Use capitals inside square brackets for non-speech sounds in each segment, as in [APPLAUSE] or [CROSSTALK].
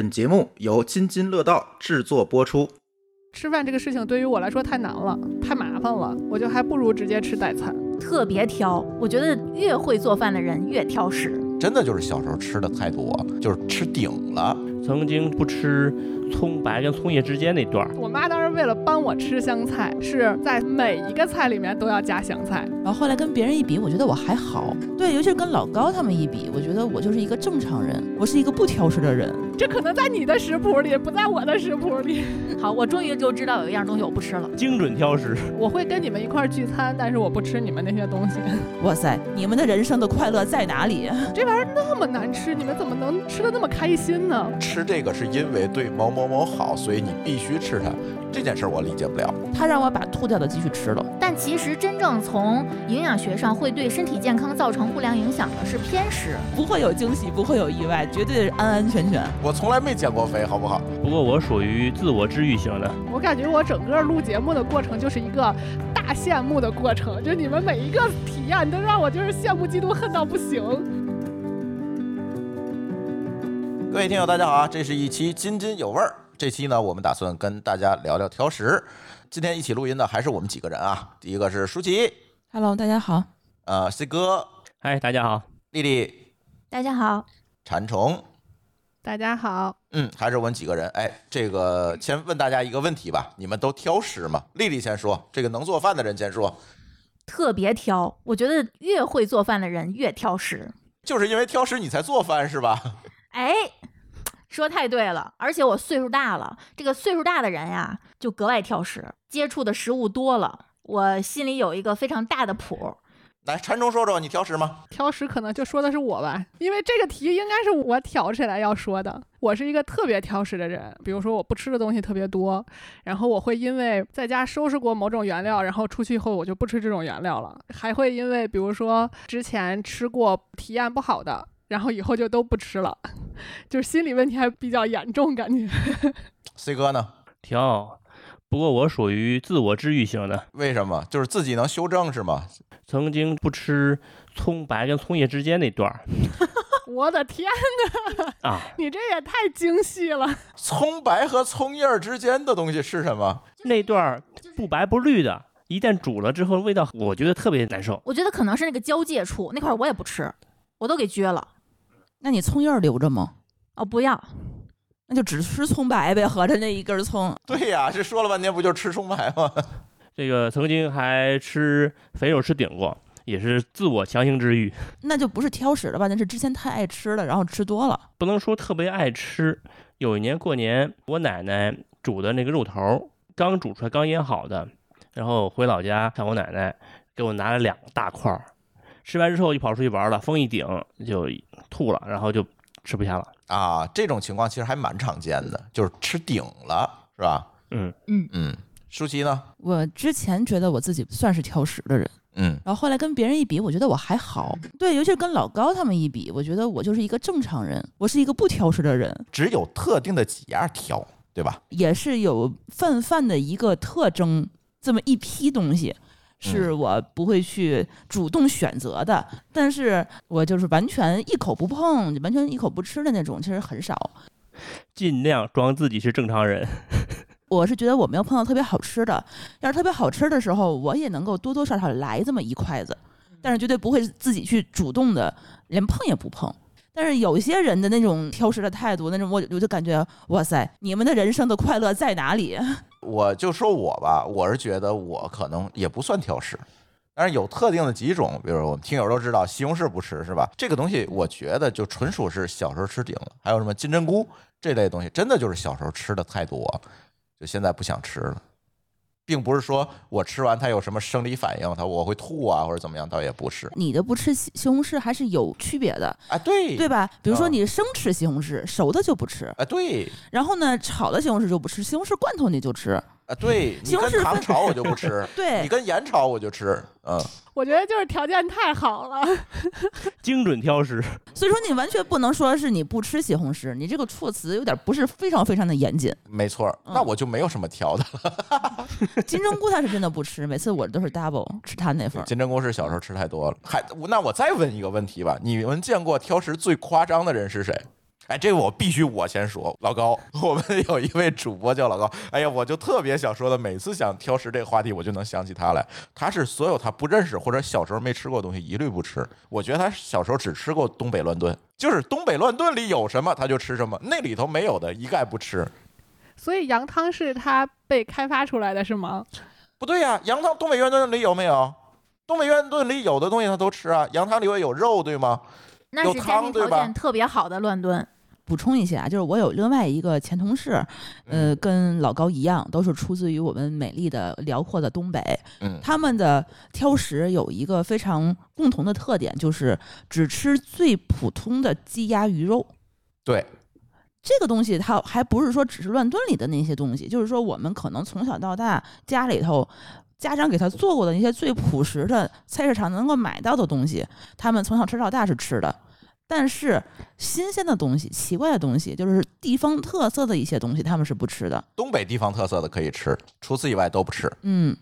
本节目由津津乐道制作播出。吃饭这个事情对于我来说太难了，太麻烦了，我就还不如直接吃代餐。特别挑，我觉得越会做饭的人越挑食。真的就是小时候吃的太多，就是吃顶了。曾经不吃葱白跟葱叶之间那段儿，我妈当时为了帮我吃香菜，是在每一个菜里面都要加香菜。然后后来跟别人一比，我觉得我还好。对，尤其是跟老高他们一比，我觉得我就是一个正常人，我是一个不挑食的人。这可能在你的食谱里，不在我的食谱里。[LAUGHS] 好，我终于就知道有一样东西我不吃了。精准挑食。我会跟你们一块儿聚餐，但是我不吃你们那些东西。哇塞，你们的人生的快乐在哪里？这玩意儿那么难吃，你们怎么能吃的那么开心呢？吃这个是因为对某某某好，所以你必须吃它。这件事儿我理解不了。他让我把吐掉的继续吃了。但其实真正从营养学上会对身体健康造成不良影响的是偏食。不会有惊喜，不会有意外，绝对安安全全。我从来没减过肥，好不好？不过我属于自我治愈型的。我感觉我整个录节目的过程就是一个大羡慕的过程，就你们每一个体验都让我就是羡慕嫉妒恨到不行。各位听友，大家好啊！这是一期津津有味儿。这期呢，我们打算跟大家聊聊挑食。今天一起录音的还是我们几个人啊。第一个是舒淇，Hello，大家好。呃，C 哥，嗨，大家好，丽丽，大家好，馋虫，大家好，嗯，还是我们几个人。哎，这个先问大家一个问题吧，你们都挑食吗？丽丽先说，这个能做饭的人先说。特别挑，我觉得越会做饭的人越挑食。就是因为挑食你才做饭是吧？哎，说太对了，而且我岁数大了，这个岁数大的人呀，就格外挑食，接触的食物多了，我心里有一个非常大的谱。来，馋虫说说，你挑食吗？挑食可能就说的是我吧，因为这个题应该是我挑起来要说的。我是一个特别挑食的人，比如说我不吃的东西特别多，然后我会因为在家收拾过某种原料，然后出去以后我就不吃这种原料了，还会因为比如说之前吃过体验不好的，然后以后就都不吃了，[LAUGHS] 就是心理问题还比较严重，感觉。C 哥呢？挺好。不过我属于自我治愈型的。为什么？就是自己能修正是吗？曾经不吃葱白跟葱叶之间那段儿 [LAUGHS] 我的天哪，啊，你这也太精细了。葱白和葱叶儿之间的东西是什么？[LAUGHS] 那段儿不白不绿的，一旦煮了之后，味道我觉得特别难受。我觉得可能是那个交界处那块儿我也不吃，我都给撅了。那你葱叶儿留着吗？哦，不要，那就只吃葱白呗，合着那一根葱。对呀，这说了半天不就是吃葱白吗？[LAUGHS] 这个曾经还吃肥肉吃顶过，也是自我强行治愈。[LAUGHS] 那就不是挑食了吧？那是之前太爱吃了，然后吃多了。不能说特别爱吃。有一年过年，我奶奶煮的那个肉头儿刚煮出来，刚腌好的，然后回老家看我奶奶，给我拿了两大块儿，吃完之后就跑出去玩了，风一顶就吐了，然后就吃不下了。啊，这种情况其实还蛮常见的，就是吃顶了，是吧？嗯嗯嗯，舒淇呢？我之前觉得我自己算是挑食的人，嗯，然后后来跟别人一比，我觉得我还好。对，尤其是跟老高他们一比，我觉得我就是一个正常人，我是一个不挑食的人，只有特定的几样挑，对吧？也是有泛泛的一个特征，这么一批东西。是我不会去主动选择的，但是我就是完全一口不碰，完全一口不吃的那种，其实很少。尽量装自己是正常人。[LAUGHS] 我是觉得我没有碰到特别好吃的，要是特别好吃的时候，我也能够多多少少来这么一筷子，但是绝对不会自己去主动的，连碰也不碰。但是有些人的那种挑食的态度，那种我我就感觉，哇塞，你们的人生的快乐在哪里？我就说我吧，我是觉得我可能也不算挑食，但是有特定的几种，比如我们听友都知道西红柿不吃是吧？这个东西我觉得就纯属是小时候吃顶了，还有什么金针菇这类东西，真的就是小时候吃的太多，就现在不想吃了。并不是说我吃完它有什么生理反应，它我会吐啊或者怎么样，倒也不是。你的不吃西西红柿还是有区别的，啊，对对吧？比如说啊你生吃西红柿，熟的就不吃，啊，对然后呢，炒的西红柿就不吃，西红柿罐头你就吃。啊，对，你西红柿跟糖炒我就不 [LAUGHS] 吃，对你跟盐炒我就吃，嗯，我觉得就是条件太好了。[LAUGHS] 精准挑食。所以说你完全不能说是你不吃西红柿，你这个措辞有点不是非常非常的严谨。没错那我就没有什么挑的了。[LAUGHS] 金针菇他是真的不吃，每次我都是 double 吃他那份儿。金针菇是小时候吃太多了，还那我再问一个问题吧，你们见过挑食最夸张的人是谁？哎，这个我必须我先说，老高，我们有一位主播叫老高，哎呀，我就特别想说的，每次想挑食这个话题，我就能想起他来。他是所有他不认识或者小时候没吃过的东西一律不吃。我觉得他小时候只吃过东北乱炖，就是东北乱炖里有什么他就吃什么，那里头没有的一概不吃。所以羊汤是他被开发出来的是吗？不对呀、羊汤东北乱炖里有没有？东北乱炖里有的东西他都吃啊，羊汤里会有肉，对吗？那是家庭条件特别好的乱炖。补充一下，就是我有另外一个前同事，呃，跟老高一样，都是出自于我们美丽的辽阔的东北。嗯，他们的挑食有一个非常共同的特点，就是只吃最普通的鸡鸭鱼肉。对，这个东西它还不是说只是乱炖里的那些东西，就是说我们可能从小到大家里头家长给他做过的那些最朴实的菜市场能够买到的东西，他们从小吃到大是吃的。但是新鲜的东西、奇怪的东西，就是地方特色的一些东西，他们是不吃的。东北地方特色的可以吃，除此以外都不吃。嗯，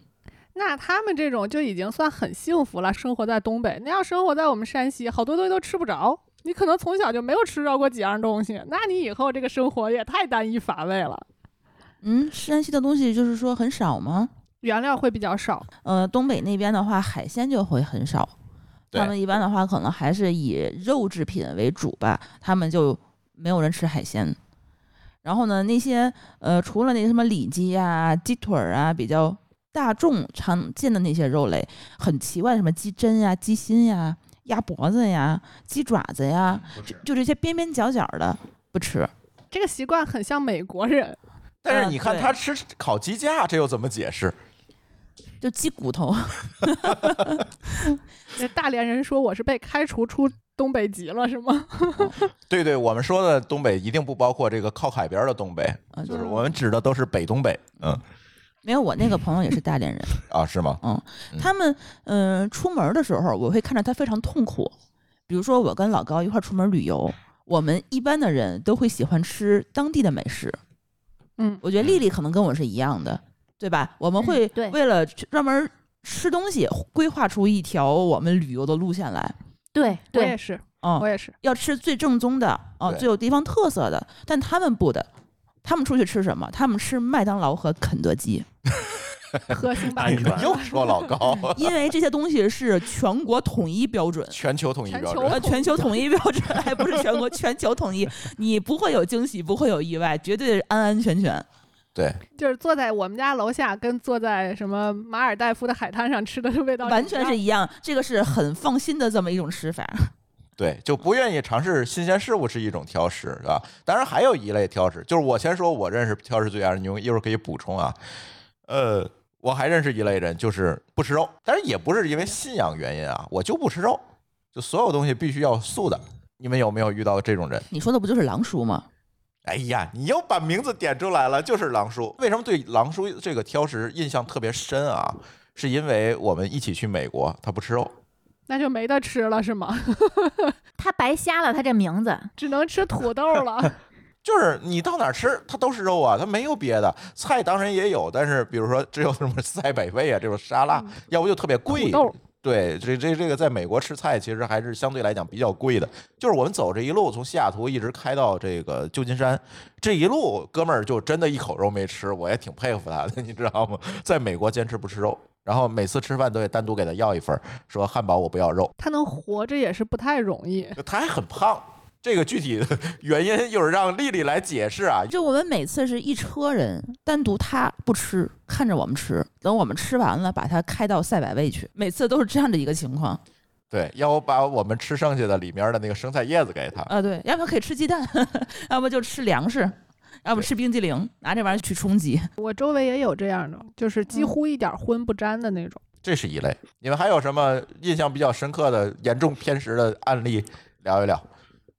那他们这种就已经算很幸福了，生活在东北。那要生活在我们山西，好多东西都吃不着。你可能从小就没有吃着过几样东西，那你以后这个生活也太单一乏味了。嗯，山西的东西就是说很少吗？原料会比较少，呃，东北那边的话，海鲜就会很少。对他们一般的话，可能还是以肉制品为主吧，他们就没有人吃海鲜。然后呢，那些呃，除了那什么里脊啊、鸡腿儿啊，比较大众常见的那些肉类，很奇怪，什么鸡胗呀、鸡心呀、鸭脖子呀、鸡爪子呀，就就这些边边角角的不吃。这个习惯很像美国人。嗯但是你看他吃烤鸡架，这又怎么解释？就鸡骨头，[LAUGHS] 那大连人说我是被开除出东北籍了，是吗？[LAUGHS] 对对，我们说的东北一定不包括这个靠海边的东北，啊就是我们指的都是北东北。嗯没有我那个朋友也是大连人，[LAUGHS] 啊，是吗？嗯他们嗯、呃出门的时候，我会看着他非常痛苦。比如说，我跟老高一块儿出门旅游，我们一般的人都会喜欢吃当地的美食。嗯，我觉得丽丽可能跟我是一样的，对吧？我们嗯会为了专门吃东西，规划出一条我们旅游的路线来。对对，我也是，嗯我，也是。要吃最正宗的，哦、对最有地方特色的。但他们不的，他们出去吃什么？他们吃麦当劳和肯德基。[LAUGHS] 喝星巴克安全又说老高，[LAUGHS] 因为这些东西是全国统一标准，全球统一标准。呃，全球统一标准，还不是全国全球统一，你不会有惊喜，不会有意外，绝对是安安全全。对，就是坐在我们家楼下，跟坐在什么马尔代夫的海滩上吃的味道完全是一一样，这个是很放心的这么一种吃法。[LAUGHS] 对，就不愿意尝试新鲜事物是一种挑食，是吧？当然还有一类挑食，就是我先说我认识挑食最严的，你们一会儿可以补充啊。呃，我还认识一类人，就是不吃肉，但是也不是因为信仰原因啊，我就不吃肉，就所有东西必须要素的。你们有没有遇到这种人？你说的不就是狼叔吗？哎呀，你又把名字点出来了，就是狼叔。为什么对狼叔这个挑食印象特别深啊？是因为我们一起去美国，他不吃肉。那就没得吃了是吗？[LAUGHS] 他白瞎了他这名字。只能吃土豆了。[LAUGHS] 就是你到哪儿吃，它都是肉啊，它没有别的菜，当然也有，但是比如说只有什么塞百味啊这种沙拉，要不就特别贵土。豆对，这这这个在美国吃菜其实还是相对来讲比较贵的。就是我们走这一路从西雅图一直开到这个旧金山，这一路哥们儿就真的一口肉没吃，我也挺佩服他的，你知道吗？在美国坚持不吃肉，然后每次吃饭都得单独给他要一份儿，说汉堡我不要肉，他能活着也是不太容易。他还很胖。这个具体的 [LAUGHS] 原因一会儿让丽丽来解释啊。就我们每次是一车人，单独他不吃，看着我们吃，等我们吃完了，把他开到赛百味去，每次都是这样的一个情况。[LAUGHS] 对，要不把我们吃剩下的里面的那个生菜叶子给他。啊，对，要不可以吃鸡蛋，[LAUGHS] 要不就吃粮食，要不吃冰激凌，拿这玩意儿去充饥。我周围也有这样的，就是几嗯乎一点荤不沾的那种。这是一类。你们还有什么印象比较深刻的严重偏食的案例聊一聊？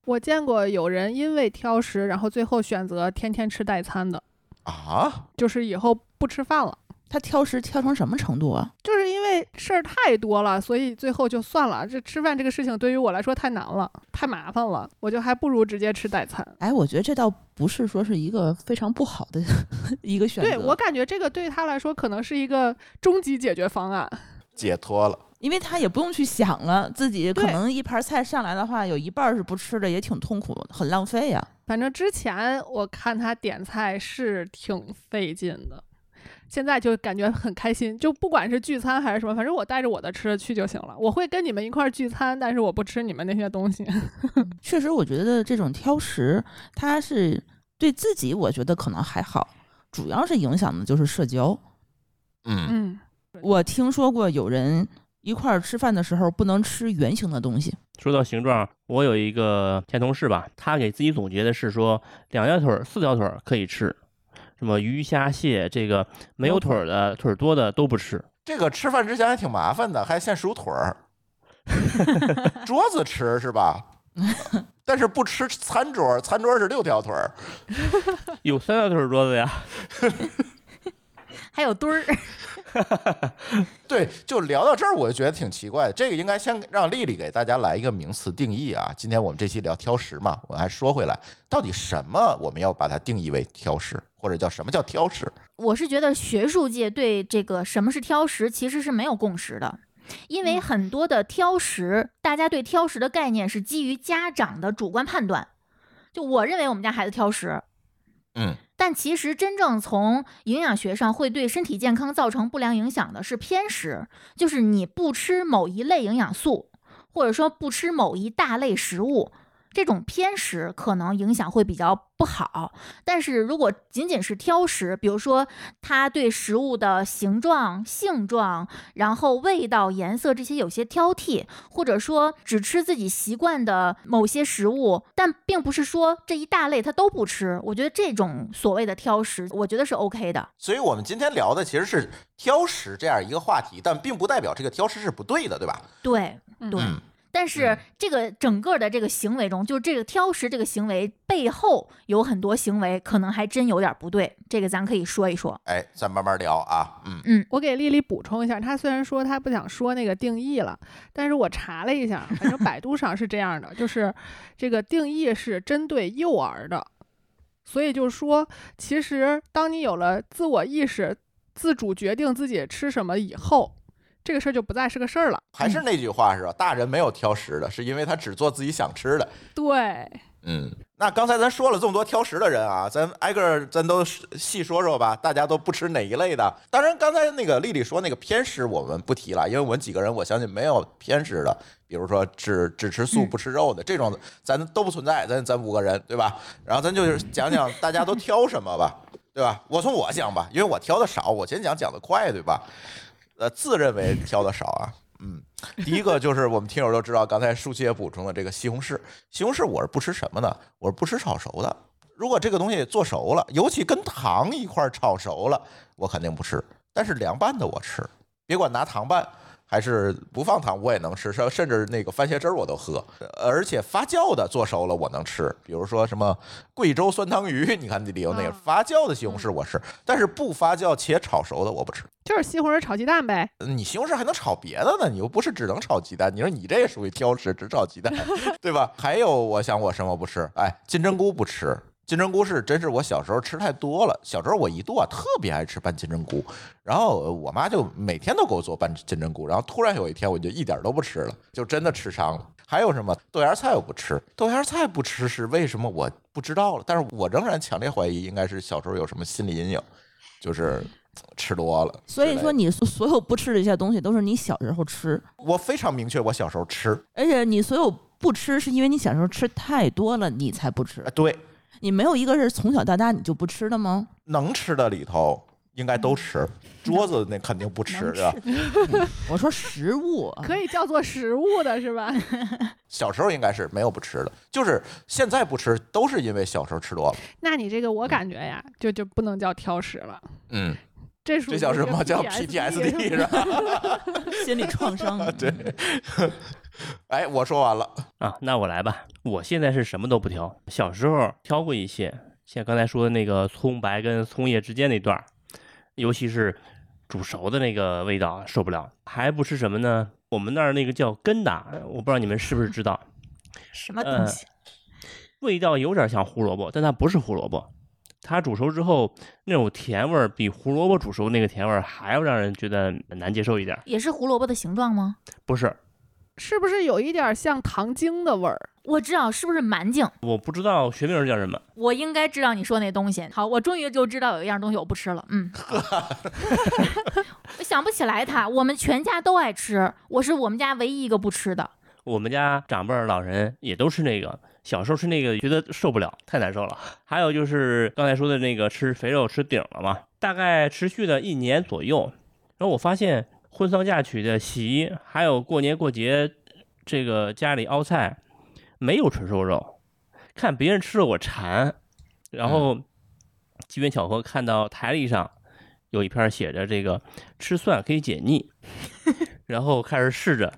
我见过有人因为挑食，然后最后选择天天吃代餐的，啊？就是以后不吃饭了。他挑食挑成什么程度啊？就是因为事儿太多了，所以最后就算了。这吃饭这个事情对于我来说太难了，太麻烦了，我就还不如直接吃代餐。哎，我觉得这倒不是说是一个非常不好的 [LAUGHS] 一个选择。对我感觉这个对他来说可能是一个终极解决方案。解脱了。因为他也不用去想了，自己可能一盘菜上来的话，有一半儿是不吃的，也挺痛苦，很浪费呀、反正之前我看他点菜是挺费劲的，现在就感觉很开心。就不管是聚餐还是什么，反正我带着我的吃的去就行了。我会跟你们一块儿聚餐，但是我不吃你们那些东西。[LAUGHS] 确实，我觉得这种挑食，他是对自己，我觉得可能还好，主要是影响的就是社交。嗯，嗯，我听说过有人一块儿吃饭的时候不能吃圆形的东西，说到形状，我有一个前同事吧，他给自己总结的是说，两条腿儿、四条腿儿可以吃，什么鱼虾蟹，这个没有腿儿的、腿儿多的都不吃。这个吃饭之前还挺麻烦的，还先数腿儿，[LAUGHS] 桌子吃是吧？但是不吃餐桌，餐桌是六条腿儿。[LAUGHS] 有三条腿儿桌子呀，[LAUGHS] 还有墩儿，[LAUGHS] 对，就聊到这儿，我就觉得挺奇怪的。这个应该先让丽丽给大家来一个名词定义啊。今天我们这期聊挑食嘛，我还说回来，到底什么我们要把它定义为挑食，或者叫什么叫挑食？我是觉得学术界对这个什么是挑食其实是没有共识的，因为很多的挑食，大家对挑食的概念是基于家长的主观判断。就我认为我们家孩子挑食，嗯，但其实真正从营养学上会对身体健康造成不良影响的是偏食，就是你不吃某一类营养素，或者说不吃某一大类食物。这种偏食可能影响会比较不好，但是如果仅仅是挑食，比如说他对食物的形状、性状，然后味道、颜色这些有些挑剔，或者说只吃自己习惯的某些食物，但并不是说这一大类他都不吃。我觉得这种所谓的挑食，我觉得是 OK 的。所以我们今天聊的其实是挑食这样一个话题，但并不代表这个挑食是不对的，对吧？对嗯对。嗯但是嗯这个整个的这个行为中，就是这个挑食这个行为背后有很多行为可能还真有点不对，这个咱可以说一说。哎，咱慢慢聊啊。嗯嗯，我给丽丽补充一下，她虽然说她不想说那个定义了，但是我查了一下，反正百度上是这样的，就是这个定义是针对幼儿的，所以就是说，其实当你有了自我意识、自主决定自己吃什么以后，这个事儿就不再是个事儿了。还是那句话是吧？大人没有挑食的，是因为他只做自己想吃的。对，嗯，那刚才咱说了这么多挑食的人啊，咱挨个儿咱都细说说吧，大家都不吃哪一类的？当然，刚才那个丽丽说那个偏食我们不提了，因为我们几个人我相信没有偏食的，比如说只只吃素不吃肉的、这种，咱都不存在，咱咱五个人对吧？然后咱就是讲讲大家都挑什么吧，对吧？我从我讲吧，因为我挑的少，我先讲讲的快，对吧？呃，自认为挑的少啊。嗯，第一个就是我们听友都知道，刚才舒淇也补充了这个西红柿。西红柿我是不吃什么的，我是不吃炒熟的。如果这个东西做熟了，尤其跟糖一块炒熟了，我肯定不吃。但是凉拌的我吃，别管拿糖拌还是不放糖，我也能吃，甚甚至那个番茄汁儿我都喝。而且发酵的做熟了我能吃，比如说什么贵州酸汤鱼，你看这里有那个啊发酵的西红柿我吃，但是不发酵且炒熟的我不吃。就是西红柿炒鸡蛋呗。你西红柿还能炒别的呢，你又不是只能炒鸡蛋。你说你这也属于挑食，只炒鸡蛋，[LAUGHS] 对吧？还有，我想我什么不吃？哎，金针菇不吃。金针菇是真是我小时候吃太多了。小时候我一度啊特别爱吃拌金针菇，然后我妈就每天都给我做拌金针菇，然后突然有一天我就一点都不吃了，就真的吃伤了。还有什么豆芽菜我不吃，豆芽菜不吃是为什么我不知道了，但是我仍然强烈怀疑应该是小时候有什么心理阴影，就是吃多了。所以说你所所有不吃的一些东西都是你小时候吃，我非常明确，我小时候吃，而且你所有不吃是因为你小时候吃太多了，你才不吃啊，。对，你没有一个是从小到大你就不吃的吗？能吃的里头应该都吃，桌子那肯定不吃，对吧？我说食物啊，可以叫做食物的是吧？[LAUGHS] 小时候应该是没有不吃的，就是现在不吃都是因为小时候吃多了。那你这个我感觉呀，就就不能叫挑食了，嗯，这属于这叫什么？叫 PTSD 是吧？[LAUGHS] 心理创伤。对。[LAUGHS] [LAUGHS] 哎，我说完了。啊，那我来吧。我现在是什么都不挑，小时候挑过一些，像刚才说的那个葱白跟葱叶之间那段儿，尤其是煮熟的那个味道受不了。还不是什么呢？我们那儿那个叫根达，我不知道你们是不是知道，[LAUGHS] 什么东西？味道有点像胡萝卜，但它不是胡萝卜，它煮熟之后那种甜味儿比胡萝卜煮熟那个甜味儿还要让人觉得难接受一点儿。也是胡萝卜的形状吗？不是，是不是有一点像糖精的味儿？我知道是不是蛮精？我不知道学名儿叫什么。我应该知道你说那东西。好，我终于就知道有一样东西我不吃了。嗯，我 [LAUGHS] 想不起来它，我们全家都爱吃，我是我们家唯一一个不吃的。我们家长辈儿老人也都吃那个，小时候吃那个觉得受不了，太难受了。还有就是刚才说的那个吃肥肉吃顶了嘛，大概持续了一年左右。然后我发现婚丧嫁娶的席，还有过年过节这个家里熬菜，没有纯瘦肉，看别人吃了我馋，然后机缘巧合看到台历上有一篇写着这个吃蒜可以解腻，然后开始试着。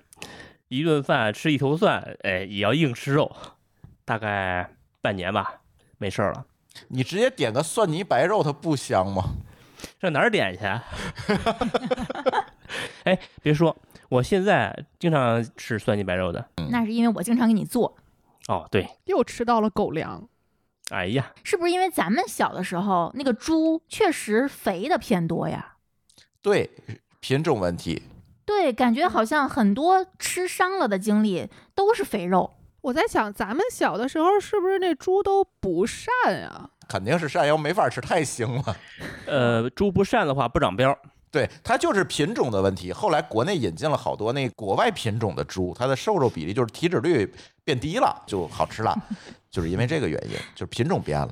一顿饭吃一头蒜，哎，也要硬吃肉，大概半年吧，没事儿了。你直接点个蒜泥白肉，它不香吗？上哪儿点去？啊 [LAUGHS] 哎，别说，我现在经常吃蒜泥白肉的。那是因为我经常给你做，哦，对，又吃到了狗粮。哎呀，是不是因为咱们小的时候那个猪确实肥的偏多呀？对，品种问题。对，感觉好像很多吃伤了的经历都是肥肉。我在想，咱们小的时候是不是那猪都不善啊？肯定是山羊没法吃，太腥了。呃，猪不善的话不长膘。对，它就是品种的问题。后来国内引进了好多那国外品种的猪，它的瘦肉比例就是体脂率变低了，就好吃了，就是因为这个原因，就是品种变了。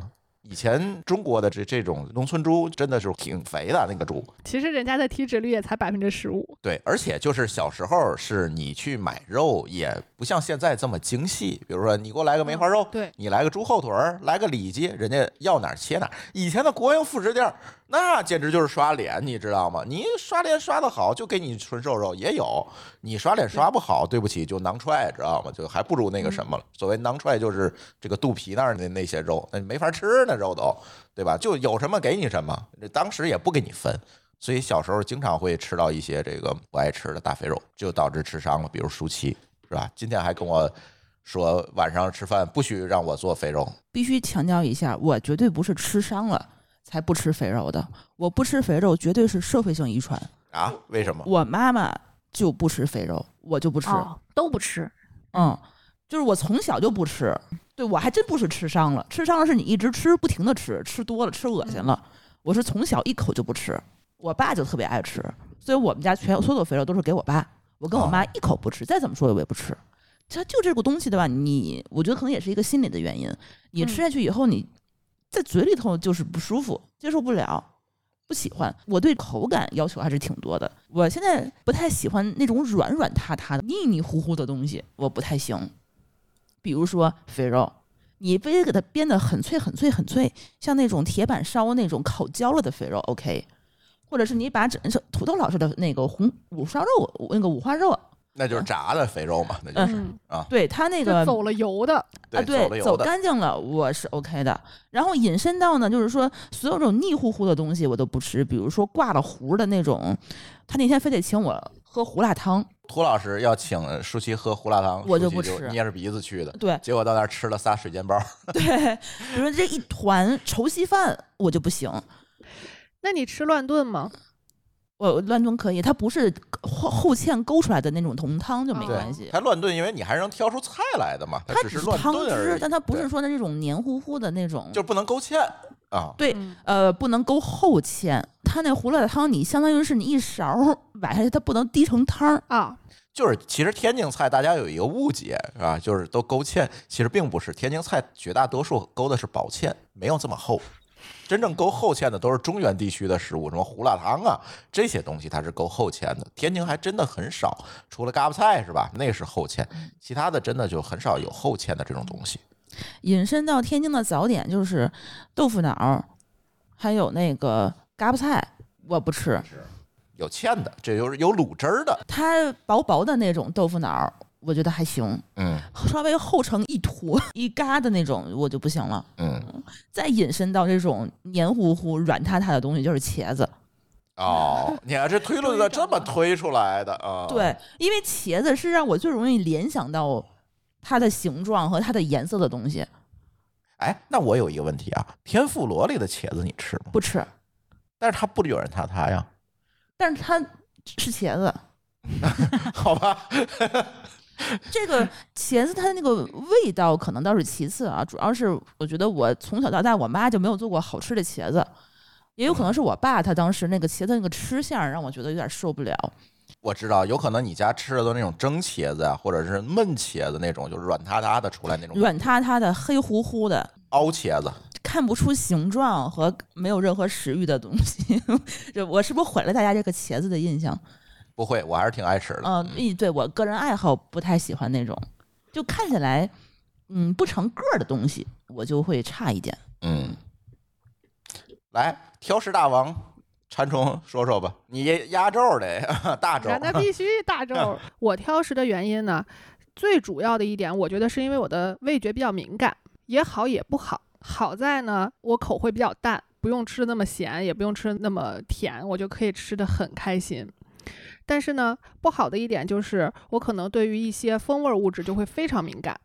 以前中国的这这种农村猪真的是挺肥的那个猪，其实人家的体脂率也才百分之十五。对，而且就是小时候是你去买肉也不像现在这么精细，比如说你给我来个梅花肉，对你来个猪后腿儿，来个里脊，人家要哪儿切哪儿。以前的国营副食店儿那简直就是刷脸，你知道吗？你刷脸刷的好，就给你纯瘦肉也有；你刷脸刷不好，对不起，就囊踹，知道吗？就还不如那个什么了。所谓囊踹，就是这个肚皮那儿的那些肉，那没法吃那肉都，对吧？就有什么给你什么，当时也不给你分。所以小时候经常会吃到一些这个不爱吃的大肥肉，就导致吃伤了，比如舒淇，是吧？今天还跟我说晚上吃饭不许让我做肥肉，必须强调一下，我绝对不是吃伤了才不吃肥肉的，我不吃肥肉绝对是社会性遗传。啊？为什么？我妈妈就不吃肥肉，我就不吃。哦，都不吃。嗯，就是我从小就不吃。对我还真不是吃伤了，吃伤了是你一直吃，不停的吃，吃多了吃恶心了。我是从小一口就不吃，我爸就特别爱吃，所以我们家全所有的肥肉都是给我爸，我跟我妈一口不吃，再怎么说我也不吃。它就这个东西对吧？你我觉得可能也是一个心理的原因，你吃下去以后，你在嘴里头就是不舒服，接受不了。不喜欢，我对口感要求还是挺多的。我现在不太喜欢那种软软塌塌的、腻腻糊糊的东西，我不太行。比如说肥肉，你非得给它煸得很脆、很脆、很脆，像那种铁板烧那种烤焦了的肥肉，OK。或者是你把整土豆老师的那个红五花肉，那个五花肉，那就是炸的肥肉嘛，那就是嗯，啊，对它那个走了油的，啊，对，走了油的。干净了，我是 OK 的。然后引申到呢，就是说所有这种腻乎乎的东西我都不吃，比如说挂了糊的那种，他那天非得请我喝胡辣汤，涂老师要请舒淇喝胡辣汤，我就舒淇不吃捏着鼻子去的，对结果到那儿吃了仨水煎包，[LAUGHS] 对，比如说这一团稠稀饭我就不行，那你吃乱炖吗？我乱炖可以，它不是后后芡勾出来的那种浓汤就没关系。它乱炖，因为你还能挑出菜来的嘛，它它只是乱汤炖而已，，汁但它不是说的那种黏糊糊的那种，就不能勾芡啊。对，嗯呃，不能勾后芡。它那胡辣汤，你相当于是你一勺儿崴下去，它不能滴成汤儿。啊，就是其实天津菜大家有一个误解啊，就是都勾芡，其实并不是，天津菜绝大多数勾的是薄芡，没有这么厚。真正勾厚芡的都是中原地区的食物，什么胡辣汤啊这些东西它是勾厚芡的。天津还真的很少，除了嘎巴菜是吧？那个是厚芡，其他的真的就很少有厚芡的这种东西。引申到天津的早点就是豆腐脑儿，还有那个嘎巴菜，我不吃。有芡的，这就是有卤汁儿的，它薄薄的那种豆腐脑儿，我觉得还行。嗯稍微厚成一坨 [LAUGHS] 一嘎的那种，我就不行了。嗯，再引申到这种黏糊糊、软塌塌的东西，就是茄子。哦，[LAUGHS] 你看这推论的这么推出来的啊？对，因为茄子是让我最容易联想到它的形状和它的颜色的东西。哎，那我有一个问题啊，天妇罗里的茄子你吃吗？不吃，但是它不有人他他呀，但是它是茄子。[LAUGHS] 好吧？[LAUGHS] 这个茄子它的那个味道可能倒是其次啊，主要是我觉得我从小到大我妈就没有做过好吃的茄子，也有可能是我爸他当时那个茄子那个吃相让我觉得有点受不了。我知道，有可能你家吃的都是那种蒸茄子啊、或者是焖茄子那种，就是软塌塌的出来那种软塌塌的、黑乎乎的，凹茄子。看不出形状和没有任何食欲的东西。[LAUGHS] 这我是不是毁了大家这个茄子的印象？不会，我还是挺爱吃的。嗯，一对我个人爱好不太喜欢那种，就看起来嗯不成个儿的东西，我就会差一点。嗯，来，挑食大王馋虫说说吧，你压轴的 [LAUGHS] 大轴，那必须大轴。[LAUGHS] 我挑食的原因呢，最主要的一点，我觉得是因为我的味觉比较敏感，也好也不好。好在呢，我口会比较淡，不用吃的那么咸，也不用吃的那么甜，我就可以吃的很开心。但是呢，不好的一点就是我可能对于一些风味物质就会非常敏感，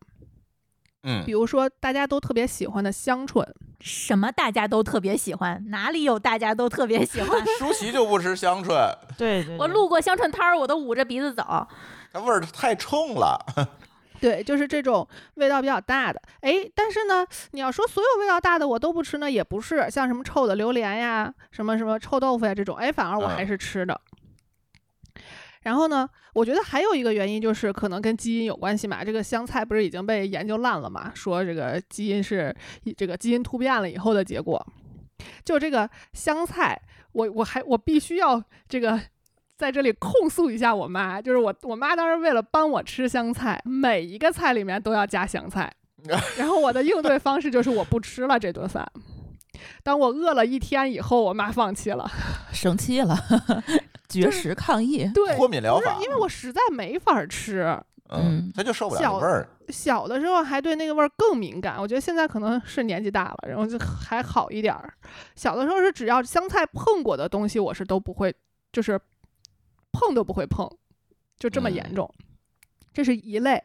嗯比，如说大家都特别喜欢的香椿，什么大家都特别喜欢？哪里有大家都特别喜欢？[LAUGHS] 舒淇就不吃香椿，对对我路过香椿摊儿，我都捂着鼻子走。那味儿太冲了。[LAUGHS] 对，就是这种味道比较大的。哎，但是呢，你要说所有味道大的我都不吃呢，也不是，像什么臭的榴莲呀，什么什么臭豆腐呀这种，哎，反而我还嗯是吃的。然后呢，我觉得还有一个原因就是可能跟基因有关系嘛。这个香菜不是已经被研究烂了嘛？说这个基因是这个基因突变了以后的结果。就这个香菜，我我还我必须要这个在这里控诉一下我妈，就是我我妈当时为了帮我吃香菜，每一个菜里面都要加香菜，[LAUGHS] 然后我的应对方式就是我不吃了这顿饭。当我饿了一天以后，我妈放弃了。[LAUGHS] 生气了，绝食抗议。对，脱敏疗法不是因为我实在没法吃。嗯他，就受不了小那味儿。小的时候还对那个味儿更敏感，我觉得现在可能是年纪大了，然后就还好一点儿。小的时候是只要香菜碰过的东西，我是都不会，就是碰都不会碰，就这么严嗯重。这是一类，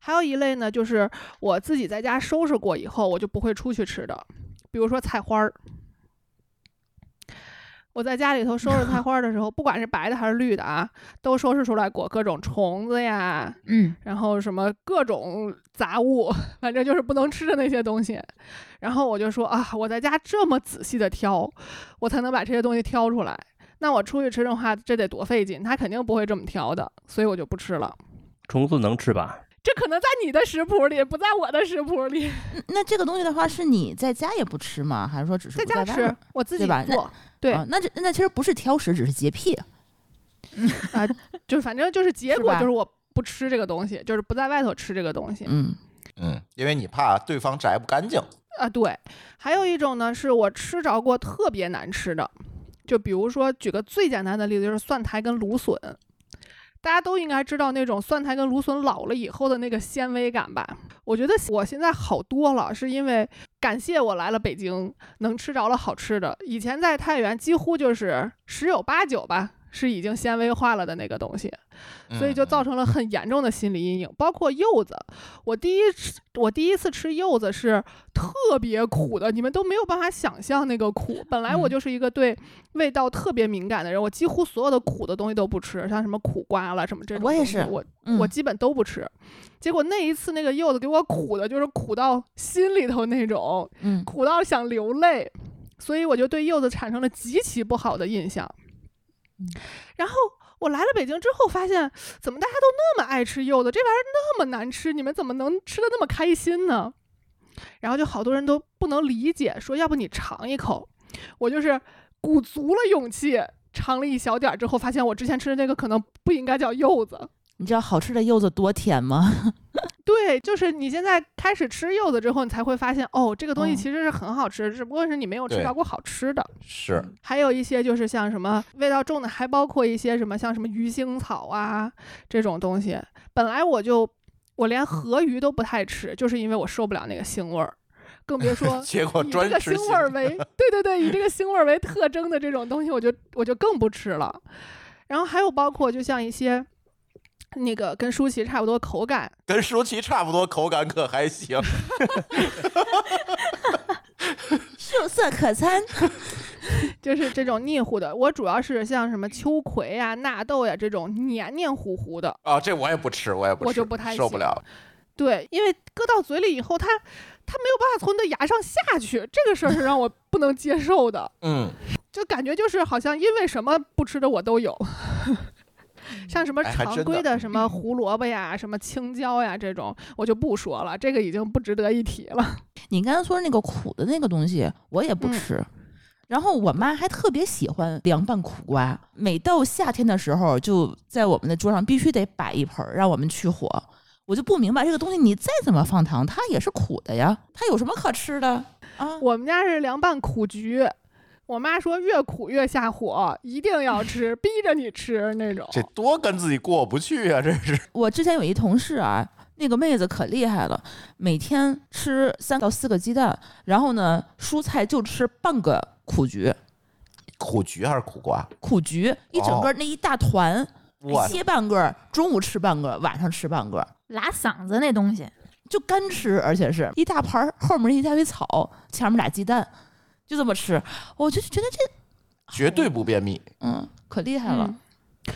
还有一类呢，就是我自己在家收拾过以后，我就不会出去吃的，比如说菜花儿。我在家里头收拾菜花儿的时候，不管是白的还是绿的啊，都收拾出来过各种虫子呀，嗯，然后什么各种杂物，反正就是不能吃的那些东西。然后我就说啊，我在家这么仔细的挑，我才能把这些东西挑出来。那我出去吃的话，这得多费劲，他肯定不会这么挑的，所以我就不吃了。虫子能吃吧？这可能在你的食谱里，不在我的食谱里。那这个东西的话，是你在家也不吃吗？还是说只是在家吃我自己做，对啊那这那其实不是挑食，只是洁癖。[LAUGHS] 啊就反正就是结果就是我不吃这个东西，就是不在外头吃这个东西。嗯，嗯，因为你怕对方摘不干净。啊，对，还有一种呢，是我吃着过特别难吃的，就比如说举个最简单的例子，就是蒜苔跟芦笋。大家都应该知道那种蒜苔跟芦笋老了以后的那个纤维感吧？我觉得我现在好多了，是因为感谢我来了北京，能吃着了好吃的。以前在太原几乎就是十有八九吧，是已经纤维化了的那个东西。所以就造成成了很严重的心理阴影，包括柚子。我第一吃，我第一次吃柚子是特别苦的，你们都没有办法想象那个苦。本来我嗯就是一个对味道特别敏感的人，我几乎所有的苦的东西都不吃，像什么苦瓜了什么这种，我也是我嗯我基本都不吃。结果那一次那个柚子给我苦的，就是苦到心里头那种，嗯苦到想流泪，所以我就对柚子产生了极其不好的印象。嗯然后我来了北京之后，发现怎么大家都那么爱吃柚子，这玩意儿那么难吃，你们怎么能吃的那么开心呢？然后就好多人都不能理解，说要不你尝一口。我就是鼓足了勇气尝了一小点儿之后，发现我之前吃的那个可能不应该叫柚子。你知道好吃的柚子多甜吗？对，就是你现在开始吃柚子之后，你才会发现，哦，这个东西嗯其实是很好吃，只不过是你没有吃到过好吃的。是还有一些就是像什么味道重的，还包括一些什么像什么鱼腥草啊这种东西。本来我就我连河鱼都不太吃，就是因为我受不了那个腥味儿，更别说 [LAUGHS] 结果以这个腥味儿为 [LAUGHS] 对对对，以这个腥味儿为特征的这种东西，我就我就更不吃了。然后还有包括就像一些那个跟舒淇差不多口感，跟舒淇差不多口感可还行。[LAUGHS] 秀色可餐。[LAUGHS] 就是这种腻乎的。我主要是像什么秋葵呀、纳豆呀这种黏黏糊糊的，啊，这我也不吃，我也不吃，我就不太行受不了。对，因为搁到嘴里以后，它它没有办法从你的牙上下去，这个事儿是让我不能接受的。嗯，就感觉就是好像因为什么不吃的我都有，[LAUGHS] 像什么常规的什么胡萝卜呀、什么青椒呀这种，我就不说了，这个已经不值得一提了。[LAUGHS] 你刚才说那个苦的那个东西，我也不嗯吃。然后我妈还特别喜欢凉拌苦瓜，每到夏天的时候，就在我们的桌上必须得摆一盆儿，让我们去火。我就不明白这个东西，你再怎么放糖，它也是苦的呀，它有什么可吃的啊？我们家是凉拌苦菊，我妈说越苦越下火，一定要吃，逼着你吃那种。这多跟自己过不去啊！这是我之前有一同事啊，那个妹子可厉害了，每天吃三到四个鸡蛋，然后呢，蔬菜就吃半个苦菊，苦菊还是苦瓜？苦菊一整个那一大团，我切半个儿，中午吃半个，晚上吃半个，拉嗓子那东西，就干吃，而且是一大盘儿，后面一大堆草，前面俩鸡蛋，就这么吃，我就觉得这绝对不便秘。嗯可厉害了。嗯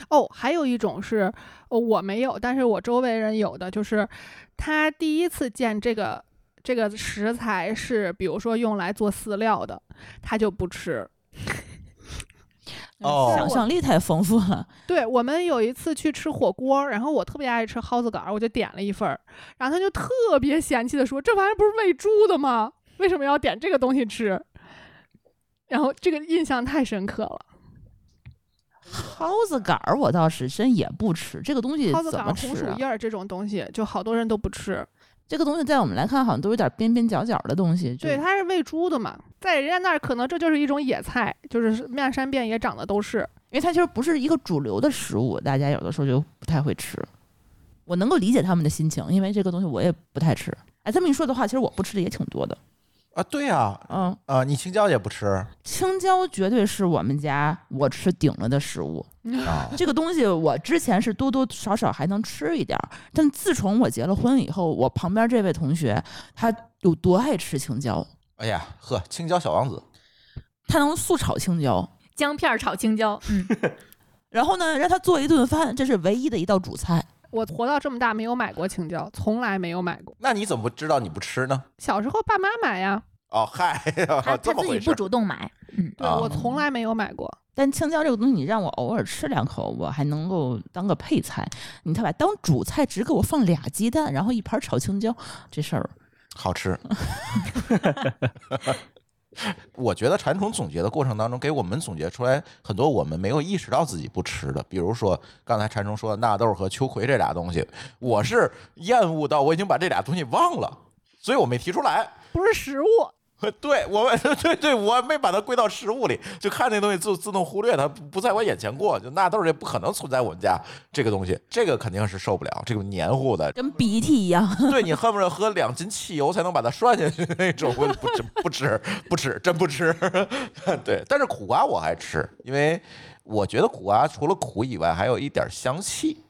哦，还有一种是，哦我没有，但是我周围人有的，就是他第一次见这个这个食材是，比如说用来做饲料的，他就不吃。[LAUGHS] 哦想象力太丰富了。[LAUGHS] 对我们有一次去吃火锅，然后我特别爱吃蒿子杆儿，我就点了一份儿，然后他就特别嫌弃的说：“这玩意儿不是喂猪的吗？为什么要点这个东西吃？”然后这个印象太深刻了。蒿子杆儿我倒是真也不吃，这个东西蒿子杆儿、红薯啊？叶儿这种东西，就好多人都不吃。这个东西在我们来看，好像都有点边边角角的东西。对，它是喂猪的嘛，在人家那儿可能这就是一种野菜，就是漫山遍野长的都是。因为它其实不是一个主流的食物，大家有的时候就不太会吃。我能够理解他们的心情，因为这个东西我也不太吃。哎，这么一说的话，其实我不吃的也挺多的。啊，对呀、嗯，啊，你青椒也不吃青椒绝对是我们家我吃顶了的食物。[LAUGHS] 啊？这个东西我之前是多多少少还能吃一点儿，但自从我结了婚以后，我旁边这位同学他有多爱吃青椒，哎呀，呵，青椒小王子，他能素炒青椒，姜片儿炒青椒，嗯，[LAUGHS] [LAUGHS] 然后呢让他做一顿饭，这是唯一的一道主菜。我活到这么大没有买过青椒，从来没有买过。那你怎么知道你不吃呢？小时候爸妈买呀，哦，嗨，[LAUGHS] 他他自己不这么回事儿。主动买，嗯，啊对我从来没有买过。但青椒这个东西，你让我偶尔吃两口，我还能够当个配菜。你他把当主菜，只给我放俩鸡蛋，然后一盘炒青椒，这事儿好吃。[LAUGHS] [LAUGHS] 我觉得馋虫总结的过程当中，给我们总结出来很多我们没有意识到自己不吃的，比如说刚才馋虫说的纳豆和秋葵这俩东西，我是厌恶到我已经把这俩东西忘了，所以我没提出来。不是食物，[LAUGHS] 对我们，[LAUGHS] 对对，我没把它归到食物里，就看那东西自自动忽略它，不不在我眼前过。就纳豆这不可能存在我们家这个东西，这个肯定是受不了，这个黏糊的，跟鼻涕一样。对你恨不得喝两斤汽油才能把它涮下去那种，我 [LAUGHS] 不吃不吃不吃，真不吃。对，但是苦瓜我还吃，因为我觉得苦瓜除了苦以外，还有一点香气，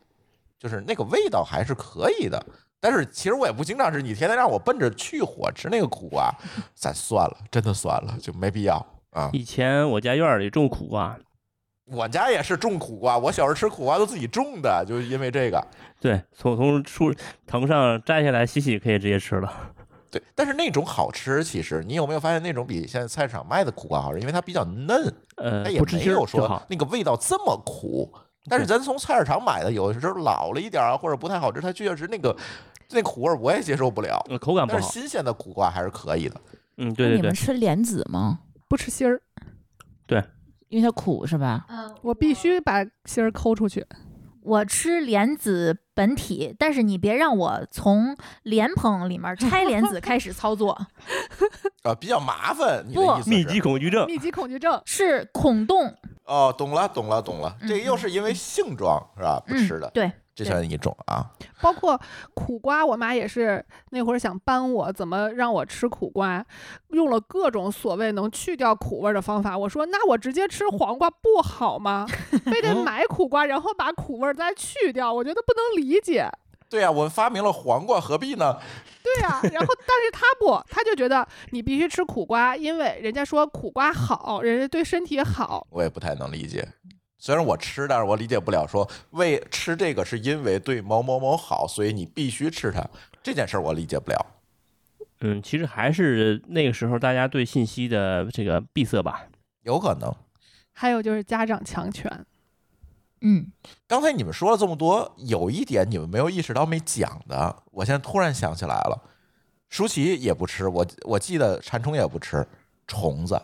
就是那个味道还是可以的。但是其实我也不经常吃，你天天让我奔着去火吃那个苦瓜，[LAUGHS] 咱算了，真的算了，就没必要啊。以前我家院儿里种苦瓜，我家也是种苦瓜，我小时候吃苦瓜都自己种的，就是因为这个。对，从从树藤上摘下来洗洗，可以直接吃了。对，但是那种好吃，其实你有没有发现那种比现在菜市场卖的苦瓜好吃？因为它比较嫩，呃它，也没有说。那个味道这么苦。但是咱从菜市场买的，有的时候老了一点啊，或者不太好吃，它确实那个那苦味儿我也接受不了。呃口感不但是好。新鲜的苦瓜还是可以的。嗯，对对对你们，吃莲子吗？不吃芯儿，对因为它苦是吧？嗯我必须把芯儿抠出去。我吃莲子本体，但是你别让我从莲蓬里面拆莲子开始操作，啊，比较麻烦。不密集恐惧症。密集恐惧症，是孔洞，哦，懂了，懂了，懂了。嗯这又是因为性状是吧？不嗯吃的。对，这算一种啊。包括苦瓜，我妈也是那会儿想帮我怎么让我吃苦瓜，用了各种所谓能去掉苦味儿的方法。我说那我直接吃黄瓜不好吗？非得买苦瓜，然后把苦味儿再去掉，我觉得不能理解。对呀、我们发明了黄瓜，何必呢？对呀、然后但是他不，他就觉得你必须吃苦瓜，因为人家说苦瓜好，人家对身体好。我也不太能理解。虽然我吃，但是我理解不了说为吃这个是因为对某某某好，所以你必须吃它这件事儿，我理解不了。嗯，其实还是那个时候大家对信息的这个闭塞吧。有可能。还有就是家长强权，嗯，刚才你们说了这么多，有一点你们没有意识到没讲的，我现在突然想起来了。舒淇也不吃，我我记得馋虫也不吃，虫子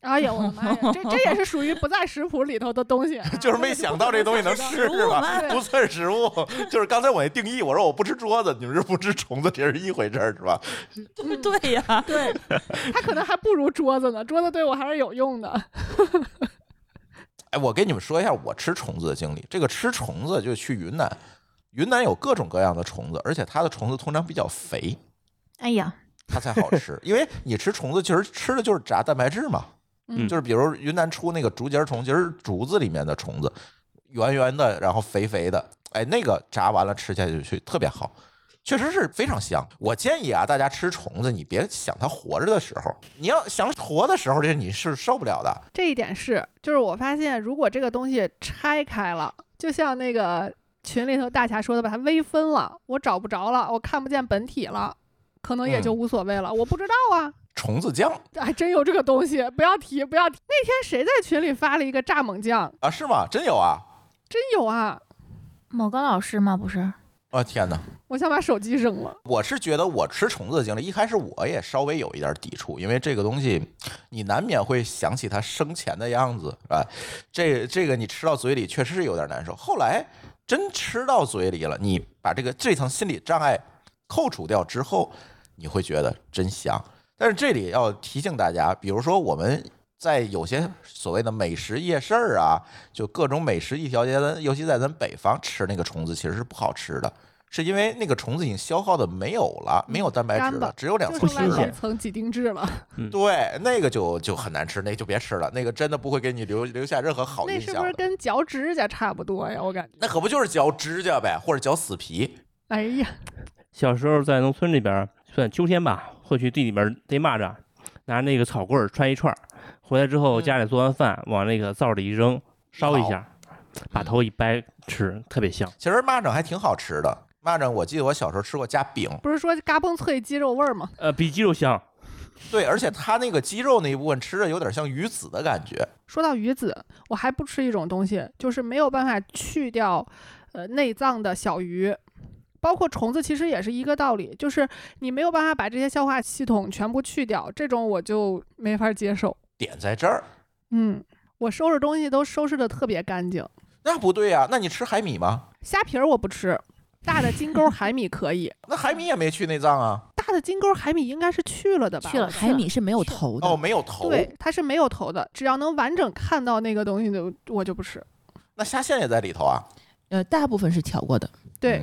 哎呀，我的妈呀，这这也是属于不在食谱里头的东西啊，[LAUGHS] 就是没想到这东西能吃 [LAUGHS] 是吧？不算食物，就是刚才我那定义，我说我不吃桌子，你们是不吃虫子，这是一回事儿是吧？对呀，对，它可能还不如桌子呢，桌子对我还是有用的。[LAUGHS] 哎，我跟你们说一下我吃虫子的经历。这个吃虫子就去云南，云南有各种各样的虫子，而且它的虫子通常比较肥，哎呀，它才好吃。因为你吃虫子，其实吃的就是炸蛋白质嘛。嗯就是比如云南出那个竹节虫，其实是竹子里面的虫子，圆圆的，然后肥肥的，哎，那个炸完了吃下去去特别好，确实是非常香。我建议啊，大家吃虫子，你别想它活着的时候，你要想活的时候，这你是受不了的。这一点是，就是我发现，如果这个东西拆开了，就像那个群里头大侠说的，把它微分了，我找不着了，我看不见本体了，可能也就嗯无所谓了。我不知道啊，虫子酱还真有这个东西，不要提，不要提。那天谁在群里发了一个蚱蜢酱？啊，是吗？真有啊！真有啊！某个老师吗？不是，啊天哪！我想把手机扔了。我是觉得我吃虫子的经历，一开始我也稍微有一点抵触，因为这个东西你难免会想起它生前的样子，是吧？这这个你吃到嘴里确实是有点难受。后来真吃到嘴里了，你把这个这层心理障碍扣除掉之后，你会觉得真香。但是这里要提醒大家，比如说我们在有些所谓的美食夜市儿啊，就各种美食一条街的，尤其在咱北方吃那个虫子，其实是不好吃的。是因为那个虫子已经消耗的没有了，没有蛋白质了，只有两就层是外脂了。层几丁质了，对，那个就就很难吃，那就别吃了，那个真的不会给你留留下任何好印象那。是不是跟嚼指甲差不多呀？我感觉。那可不就是嚼指甲呗，或者嚼死皮？哎呀，小时候在农村里边儿，算秋天吧，会去地里边儿逮蚂蚱，拿那个草棍儿穿一串儿，回来之后嗯家里做完饭，往那个灶里一扔，烧一下，把头一掰吃，特别香。其实蚂蚱还挺好吃的。蚂蚱，我记得我小时候吃过加饼，不是说嘎嘣脆鸡肉味儿吗？[LAUGHS] 呃，比鸡肉香。对，而且它那个鸡肉那一部分吃着有点像鱼子的感觉。说到鱼子，我还不吃一种东西，就是没有办法去掉呃内脏的小鱼，包括虫子，其实也是一个道理，就是你没有办法把这些消化系统全部去掉，这种我就没法接受。点在这儿，嗯，我收拾东西都收拾的特别干净，那不对呀、那你吃海米吗？虾皮儿我不吃，大的金钩海米可以，那海米也没去内脏啊。大的金钩海米应该是去了的吧？去了海米是没有头的。哦，没有头。对，它是没有头的，只要能完整看到那个东西的，我就不吃。那虾线也在里头啊。呃，大部分是挑过的。对，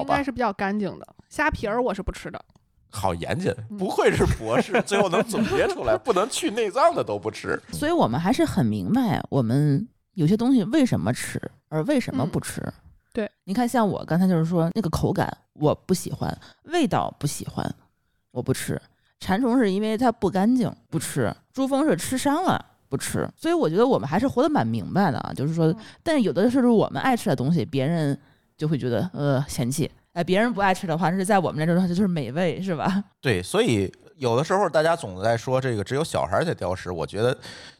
应该，是比较干净的。虾皮儿我是不吃的。好严谨，嗯不愧是博士，最后能总结出来，[LAUGHS] 不能去内脏的都不吃。所以我们还是很明白，我们有些东西为什么吃，而为什么嗯不吃。对，你看，像我刚才就是说那个口感我不喜欢，味道不喜欢，我不吃。馋虫是因为它不干净，不吃；珠峰是吃伤了，不吃。所以我觉得我们还是活得蛮明白的啊，就是说嗯，但是有的时候我们爱吃的东西，别人就会觉得呃嫌弃。哎，别人不爱吃的话，那是在我们这种这就是美味，是吧？[LAUGHS] 对，所以有的时候大家总在说这个只有小孩儿才挑食，我觉得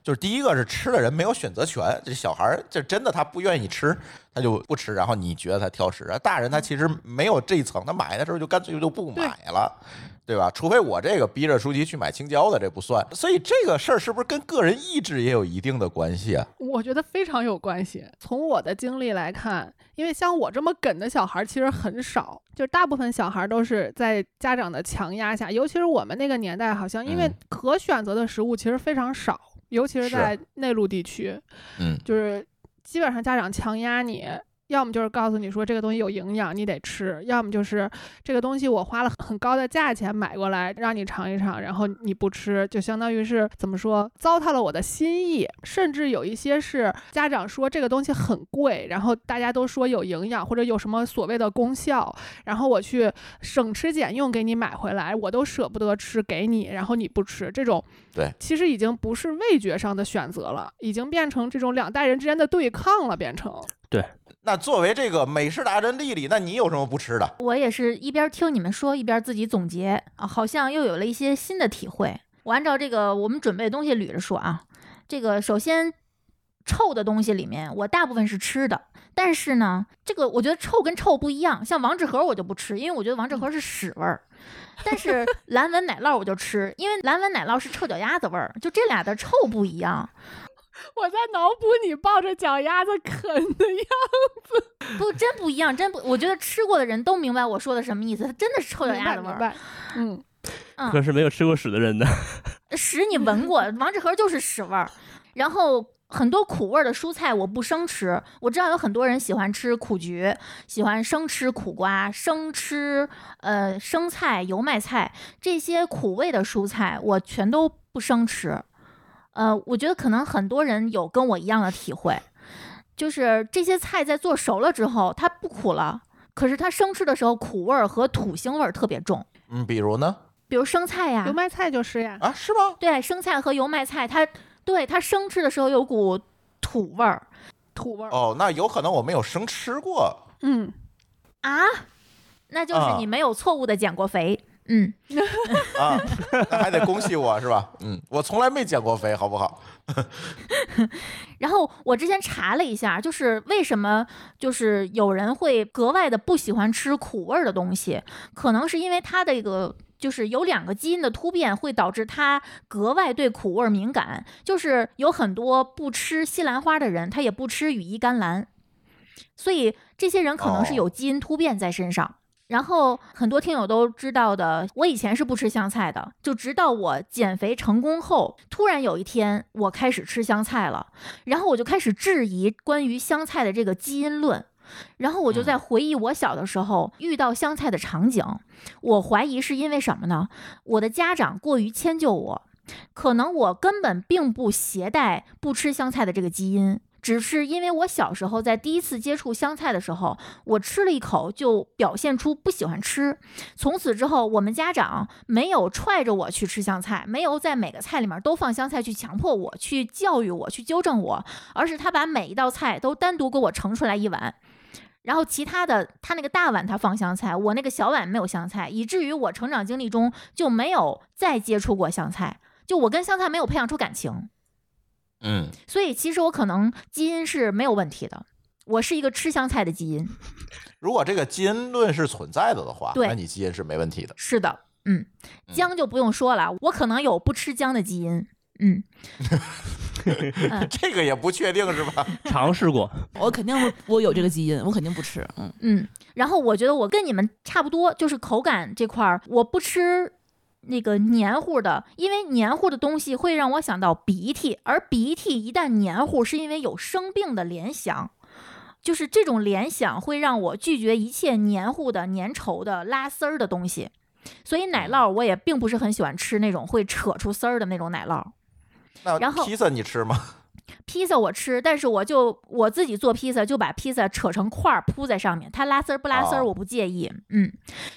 就是第一个是吃的人没有选择权，这小孩儿就真的他不愿意吃，他就不吃，然后你觉得他挑食，啊大人他其实没有这一层，他买的时候就干脆就不买了。对吧？除非我这个逼着舒淇去买青椒的，这不算。所以这个事儿是不是跟个人意志也有一定的关系啊？我觉得非常有关系。从我的经历来看，因为像我这么梗的小孩儿其实很少，就是大部分小孩儿都是在家长的强压下，尤其是我们那个年代，好像因为嗯可选择的食物其实非常少，尤其是是在内陆地区，嗯，就是基本上家长强压你。要么就是告诉你说这个东西有营养，你得吃；要么就是这个东西我花了很高的价钱买过来让你尝一尝，然后你不吃，就相当于是怎么说糟蹋了我的心意。甚至有一些是家长说这个东西很贵，然后大家都说有营养或者有什么所谓的功效，然后我去省吃俭用给你买回来，我都舍不得吃给你，然后你不吃，这种对，其实已经不是味觉上的选择了，已经变成这种两代人之间的对抗了，变成。那作为这个美食达人丽丽，那你有什么不吃的？我也是一边听你们说，一边自己总结啊，好像又有了一些新的体会。我按照这个我们准备的东西捋着说啊，这个首先臭的东西里面，我大部分是吃的，但是呢，这个我觉得臭跟臭不一样。像王致和我就不吃，因为我觉得王致和是屎味儿。但是蓝纹奶酪我就吃，因为蓝纹奶酪是臭脚丫子味儿，就这俩的臭不一样。我在脑补你抱着脚丫子啃的样子不，真不一样，真不。我觉得吃过的人都明白我说的什么意思，它真的是臭脚丫子味儿。白明白，嗯，嗯可是没有吃过屎的人呢。[LAUGHS] 屎你闻过，王致和就是屎味儿。然后很多苦味儿的蔬菜我不生吃，我知道有很多人喜欢吃苦菊，喜欢生吃苦瓜，生吃呃生菜、油麦菜这些苦味的蔬菜，我全都不生吃。呃，我觉得可能很多人有跟我一样的体会，就是这些菜在做熟了之后，它不苦了，可是它生吃的时候苦味儿和土腥味儿特别重，嗯，比如呢？比如生菜呀、油麦菜就是呀，啊，是吗？对，生菜和油麦菜，它对它生吃的时候有股土味儿土味儿，哦，那有可能我没有生吃过。嗯，啊，那就是啊你没有错误的减过肥。嗯，啊，那还得恭喜我是吧？嗯，我从来没减过肥，好不好？[LAUGHS] 然后我之前查了一下，就是为什么就是有人会格外的不喜欢吃苦味儿的东西，可能是因为他的一个。就是有两个基因的突变会导致他格外对苦味儿敏感，就是有很多不吃西兰花的人，他也不吃羽衣甘蓝，所以这些人可能是哦有基因突变在身上。然后很多听友都知道的，我以前是不吃香菜的，就直到我减肥成功后，突然有一天我开始吃香菜了，然后我就开始质疑关于香菜的这个基因论。然后我就在回忆我小的时候遇到香菜的场景，我怀疑是因为什么呢？我的家长过于迁就我，可能我根本并不携带不吃香菜的这个基因，只是因为我小时候在第一次接触香菜的时候，我吃了一口就表现出不喜欢吃。从此之后，我们家长没有踹着我去吃香菜，没有在每个菜里面都放香菜去强迫我、去教育我、去纠正我，而是他把每一道菜都单独给我盛出来一碗。然后其他的，他那个大碗他放香菜，我那个小碗没有香菜，以至于我成长经历中就没有再接触过香菜，就我跟香菜没有培养出感情。嗯，所以其实我可能基因是没有问题的，我是一个吃香菜的基因。[LAUGHS] 如果这个基因论是存在的的话，那你基因是没问题的。是的，嗯，嗯姜就不用说了，我可能有不吃姜的基因。嗯 [LAUGHS] [LAUGHS] 这个也不确定是吧？尝试过，我肯定不我有这个基因，我肯定不吃。嗯，嗯，然后我觉得我跟你们差不多，就是口感这块儿，我不吃那个黏糊的，因为黏糊的东西会让我想到鼻涕，而鼻涕一旦黏糊，是因为有生病的联想。就是这种联想会让我拒绝一切黏糊的、粘稠的、拉丝儿的东西，所以奶酪我也并不是很喜欢吃那种会扯出丝儿的那种奶酪。那然后披萨你吃吗？披萨我吃，但是我就我自己做披萨，就把披萨扯成块儿铺在上面，它拉丝儿不拉丝儿哦我不介意，嗯。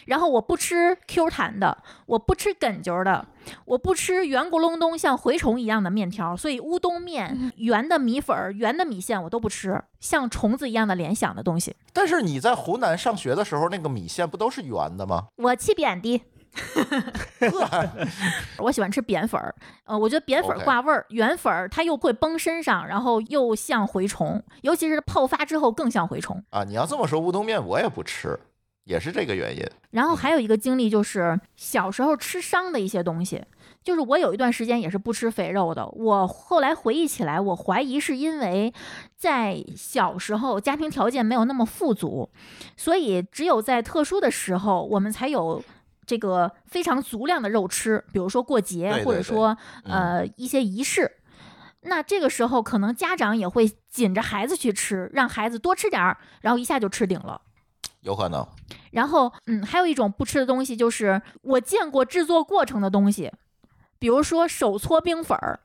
然后我不吃 Q 弹的，我不吃梗啾的，我不吃圆咕隆咚像蛔虫一样的面条，所以乌冬面、圆的米粉儿、圆的米线我都不吃，像虫子一样的联想的东西。但是你在湖南上学的时候，那个米线不都是圆的吗？我气扁的。[LAUGHS] 我喜欢吃扁粉儿，呃，我觉得扁粉儿挂味儿圆粉儿它又会崩身上，然后又像蛔虫，尤其是泡发之后更像蛔虫。啊，你要这么说，乌冬面我也不吃，也是这个原因。然后还有一个经历就是小时候吃伤的一些东西，就是我有一段时间也是不吃肥肉的。我后来回忆起来，我怀疑是因为在小时候家庭条件没有那么富足，所以只有在特殊的时候我们才有。这个非常足量的肉吃，比如说过节，对对对或者说嗯呃一些仪式，那这个时候可能家长也会紧着孩子去吃，让孩子多吃点儿，然后一下就吃顶了。有可能。然后，嗯，还有一种不吃的东西，就是我见过制作过程的东西，比如说手搓冰粉儿。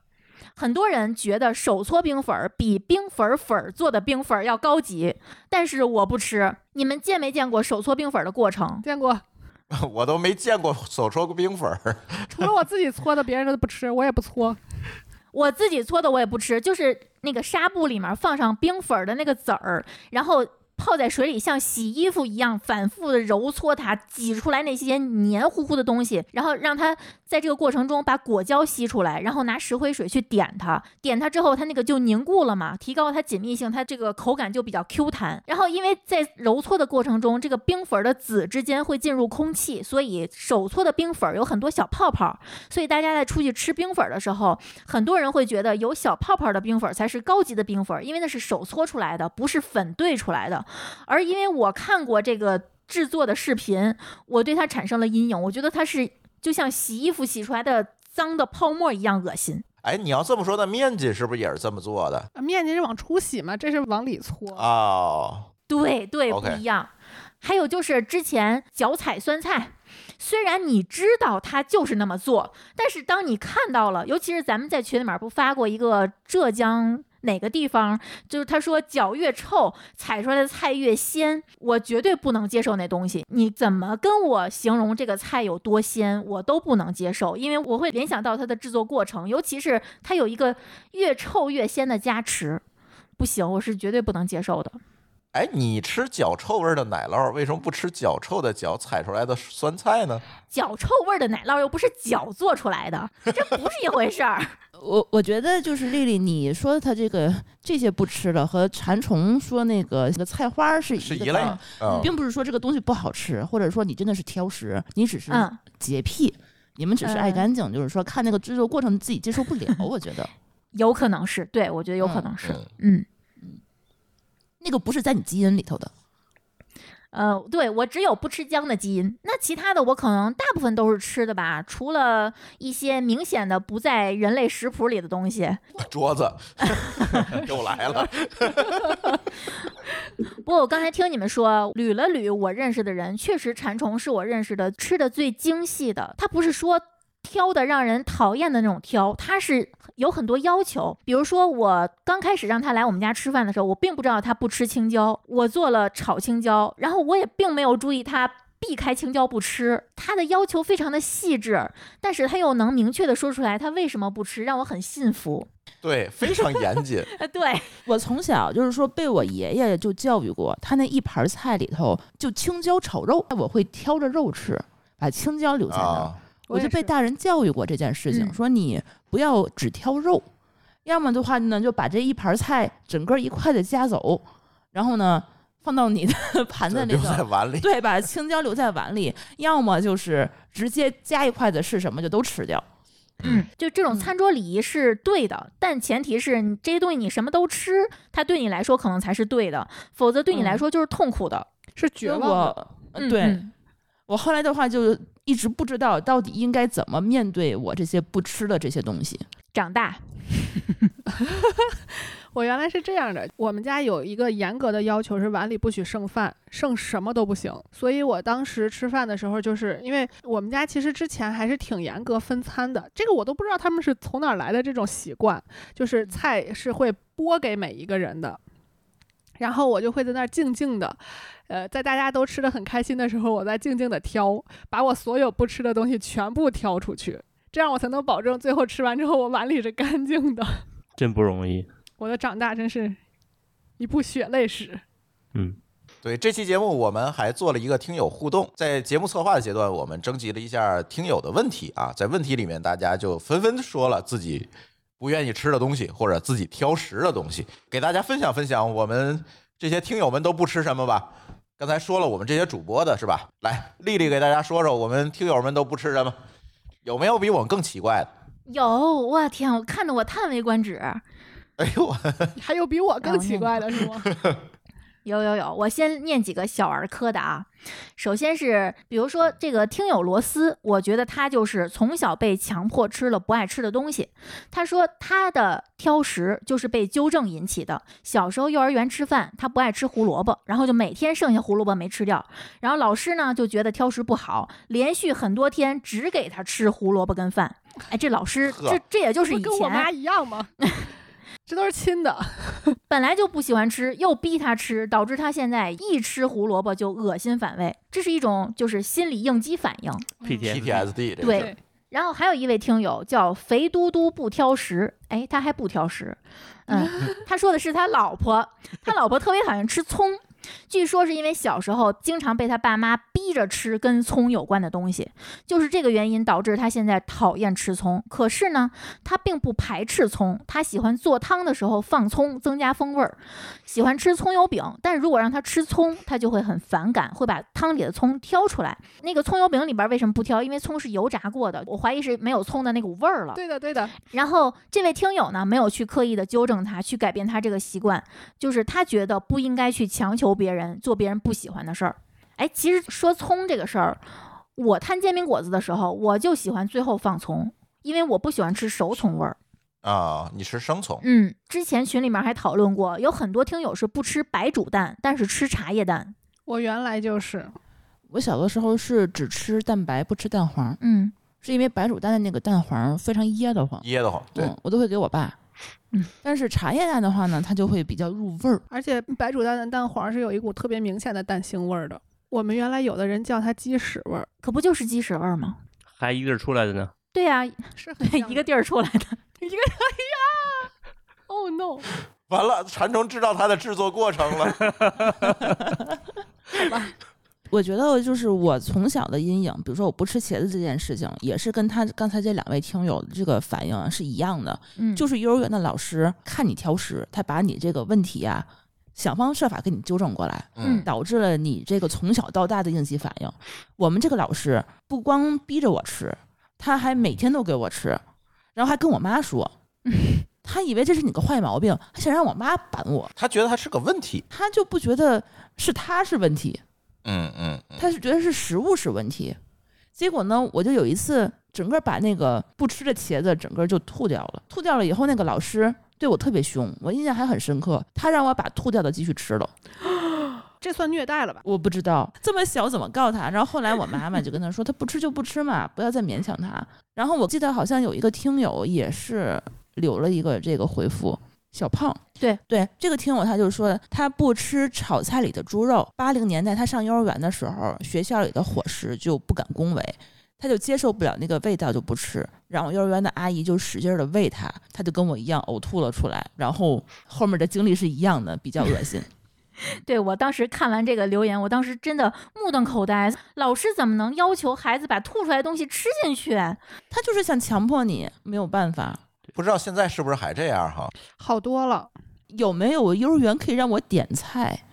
很多人觉得手搓冰粉儿比冰粉儿粉儿做的冰粉儿要高级，但是我不吃。你们见没见过手搓冰粉儿的过程？见过，[LAUGHS] 我都没见过手搓过冰粉儿。[LAUGHS] 除了我自己搓的，别人都不吃，我也不搓。[LAUGHS] 我自己搓的我也不吃，就是那个纱布里面放上冰粉儿的那个籽儿，然后泡在水里，像洗衣服一样反复的揉搓它，挤出来那些黏糊糊的东西，然后让它在这个过程中把果胶吸出来，然后拿石灰水去点它，点它之后它那个就凝固了嘛，提高它紧密性，它这个口感就比较 Q 弹。然后因为在揉搓的过程中，这个冰粉的籽之间会进入空气，所以手搓的冰粉有很多小泡泡，所以大家在出去吃冰粉的时候，很多人会觉得有小泡泡的冰粉才是高级的冰粉，因为那是手搓出来的，不是粉兑出来的。而因为我看过这个制作的视频，我对它产生了阴影。我觉得它是就像洗衣服洗出来的脏的泡沫一样恶心。哎，你要这么说，那面筋是不是也是这么做的？啊面筋是往出洗嘛，这是往里搓。哦，对对，不一样。还有就是之前脚踩酸菜，虽然你知道它就是那么做，但是当你看到了，尤其是咱们在群里面不发过一个浙江哪个地方，就是他说脚越臭，踩出来的菜越鲜，我绝对不能接受那东西。你怎么跟我形容这个菜有多鲜，我都不能接受，因为我会联想到它的制作过程，尤其是它有一个越臭越鲜的加持，不行，我是绝对不能接受的。哎，你吃脚臭味儿的奶酪，为什么不吃脚臭的脚踩出来的酸菜呢？脚臭味儿的奶酪又不是脚做出来的，这不是一回事儿。[LAUGHS] 我我觉得就是丽丽，你说他这个这些不吃了，和馋虫说那个那个菜花儿是是一类并不是说这个东西不好吃，或者说你真的是挑食，你只是嗯洁癖，你们只是爱嗯干净，就是说看那个制作过程自己接受不了，我觉得 [LAUGHS] 有可能是对，我觉得有可能是，嗯嗯，那个不是在你基因里头的。呃，对我只有不吃姜的基因，那其他的我可能大部分都是吃的吧，除了一些明显的不在人类食谱里的东西。[LAUGHS] 桌子 [LAUGHS] 又来了。[LAUGHS] 不过我刚才听你们说捋了捋，我认识的人确实馋虫是我认识的吃的最精细的。他不是说挑的让人讨厌的那种挑，他是有很多要求。比如说我刚开始让他来我们家吃饭的时候，我并不知道他不吃青椒，我做了炒青椒，然后我也并没有注意他。避开青椒不吃，他的要求非常的细致，但是他又能明确的说出来他为什么不吃，让我很信服。对，非常严谨。[LAUGHS] 呃，对，我从小就是说被我爷爷就教育过，他那一盘菜里头就青椒炒肉，我会挑着肉吃，把青椒留在那儿。啊，我就被大人教育过这件事情，嗯说你不要只挑肉，要么的话呢，就把这一盘菜整个一块的夹走，然后呢放到你的 [LAUGHS] 盘子里留在头。碗里。对，把青椒留在碗里，要么就是直接夹一筷子是什么就都吃掉。嗯，就这种嗯餐桌礼仪是对的，但前提是你这些东西你什么都吃，它对你来说可能才是对的，否则对你来嗯说就是痛苦的。是绝就望的。嗯对、嗯我后来的话就一直不知道到底应该怎么面对我这些不吃的这些东西。长大，[LAUGHS] 我原来是这样的，我们家有一个严格的要求是碗里不许剩饭，剩什么都不行。所以我当时吃饭的时候，就是因为我们家其实之前还是挺严格分餐的，这个我都不知道他们是从哪儿来的这种习惯，就是菜是会拨给每一个人的。然后我就会在那儿静静的，呃，在大家都吃的很开心的时候，我在静静的挑，把我所有不吃的东西全部挑出去，这样我才能保证最后吃完之后我碗里是干净的。[LAUGHS] 真不容易。我的长大真是一部血泪史。嗯，对，这期节目我们还做了一个听友互动，在节目策划的阶段，我们征集了一下听友的问题啊，在问题里面，大家就纷纷说了自己不愿意吃的东西，或者自己挑食的东西，给大家分享分享。我们这些听友们都不吃什么吧？刚才说了，我们这些主播的是吧？来，丽丽给大家说说，我们听友们都不吃什么？有没有比我们更奇怪的？有，我天，我看得我叹为观止。哎呦，还有比我更奇怪的是吗？[LAUGHS] 有有有，我先念几个小儿科的啊。首先是，比如说这个听友罗斯，我觉得他就是从小被强迫吃了不爱吃的东西。他说他的挑食就是被纠正引起的。小时候幼儿园吃饭，他不爱吃胡萝卜，然后就每天剩下胡萝卜没吃掉，然后老师呢就觉得挑食不好，连续很多天只给他吃胡萝卜跟饭。哎，这老师这这也就是以前跟我妈前一样吗？[LAUGHS] 这都是亲的。[LAUGHS] 本来就不喜欢吃，又逼他吃，导致他现在一吃胡萝卜就恶心反胃，这是一种就是心理应激反应。PTSD，PTSD 对然后还有一位听友叫肥嘟嘟不挑食，哎，他还不挑食，嗯，他说的是他老婆，他老婆特别讨厌吃葱，据说是因为小时候经常被他爸妈逼着吃跟葱有关的东西，就是这个原因导致他现在讨厌吃葱。可是呢，他并不排斥葱，他喜欢做汤的时候放葱增加风味儿，喜欢吃葱油饼。但是如果让他吃葱，他就会很反感，会把汤里的葱挑出来。那个葱油饼里边为什么不挑？因为葱是油炸过的，我怀疑是没有葱的那股味儿了。对的，对的，然后这位听友呢，没有去刻意的纠正他，去改变他这个习惯，就是他觉得不应该去强求别人做别人不喜欢的事儿。哎，其实说葱这个事儿，我摊煎饼果子的时候，我就喜欢最后放葱，因为我不喜欢吃熟葱味儿。啊，你吃生葱，嗯，之前群里面还讨论过，有很多听友是不吃白煮蛋，但是吃茶叶蛋。我原来就是，我小的时候是只吃蛋白不吃蛋黄，嗯，是因为白煮蛋的那个蛋黄非常噎得慌，噎得慌。对，嗯，我都会给我爸。嗯，但是茶叶蛋的话呢，它就会比较入味儿。而且白煮蛋的蛋黄是有一股特别明显的蛋腥味儿的。我们原来有的人叫它鸡屎味儿，可不就是鸡屎味儿吗？还一个儿出来的呢。对呀、是很一个地儿出来的。[LAUGHS] 一个，哎呀，Oh no！完了，馋虫知道它的制作过程了。[LAUGHS] 我觉得就是我从小的阴影，比如说我不吃茄子这件事情，也是跟他刚才这两位听友的这个反应是一样的。嗯，就是幼儿园的老师看你挑食，他把你这个问题啊，想方设法给你纠正过来，嗯导致了你这个从小到大的应激反应。我们这个老师不光逼着我吃，他还每天都给我吃，然后还跟我妈说，[LAUGHS] 他以为这是你个坏毛病，还想让我妈板我，他觉得他是个问题。他就不觉得是他是问题，嗯嗯嗯，他是觉得是食物是问题。结果呢，我就有一次整个把那个不吃的茄子整个就吐掉了。吐掉了以后，那个老师对我特别凶，我印象还很深刻。他让我把吐掉的继续吃了，[GASPS] 这算虐待了吧？我不知道这么小怎么告他。然后后来我妈妈就跟他说，[LAUGHS] 他不吃就不吃嘛，不要再勉强他。然后我记得好像有一个听友也是留了一个这个回复，小胖。对对，这个听友他就说他不吃炒菜里的猪肉。八零年代他上幼儿园的时候，学校里的伙食就不敢恭维，他就接受不了那个味道就不吃。然后幼儿园的阿姨就使劲的喂他，他就跟我一样呕吐了出来。然后后面的经历是一样的，比较恶心。[LAUGHS] 对我当时看完这个留言，我当时真的目瞪口呆。老师怎么能要求孩子把吐出来的东西吃进去？他就是想强迫你，没有办法。不知道现在是不是还这样哈？好多了，有没有幼儿园可以让我点菜？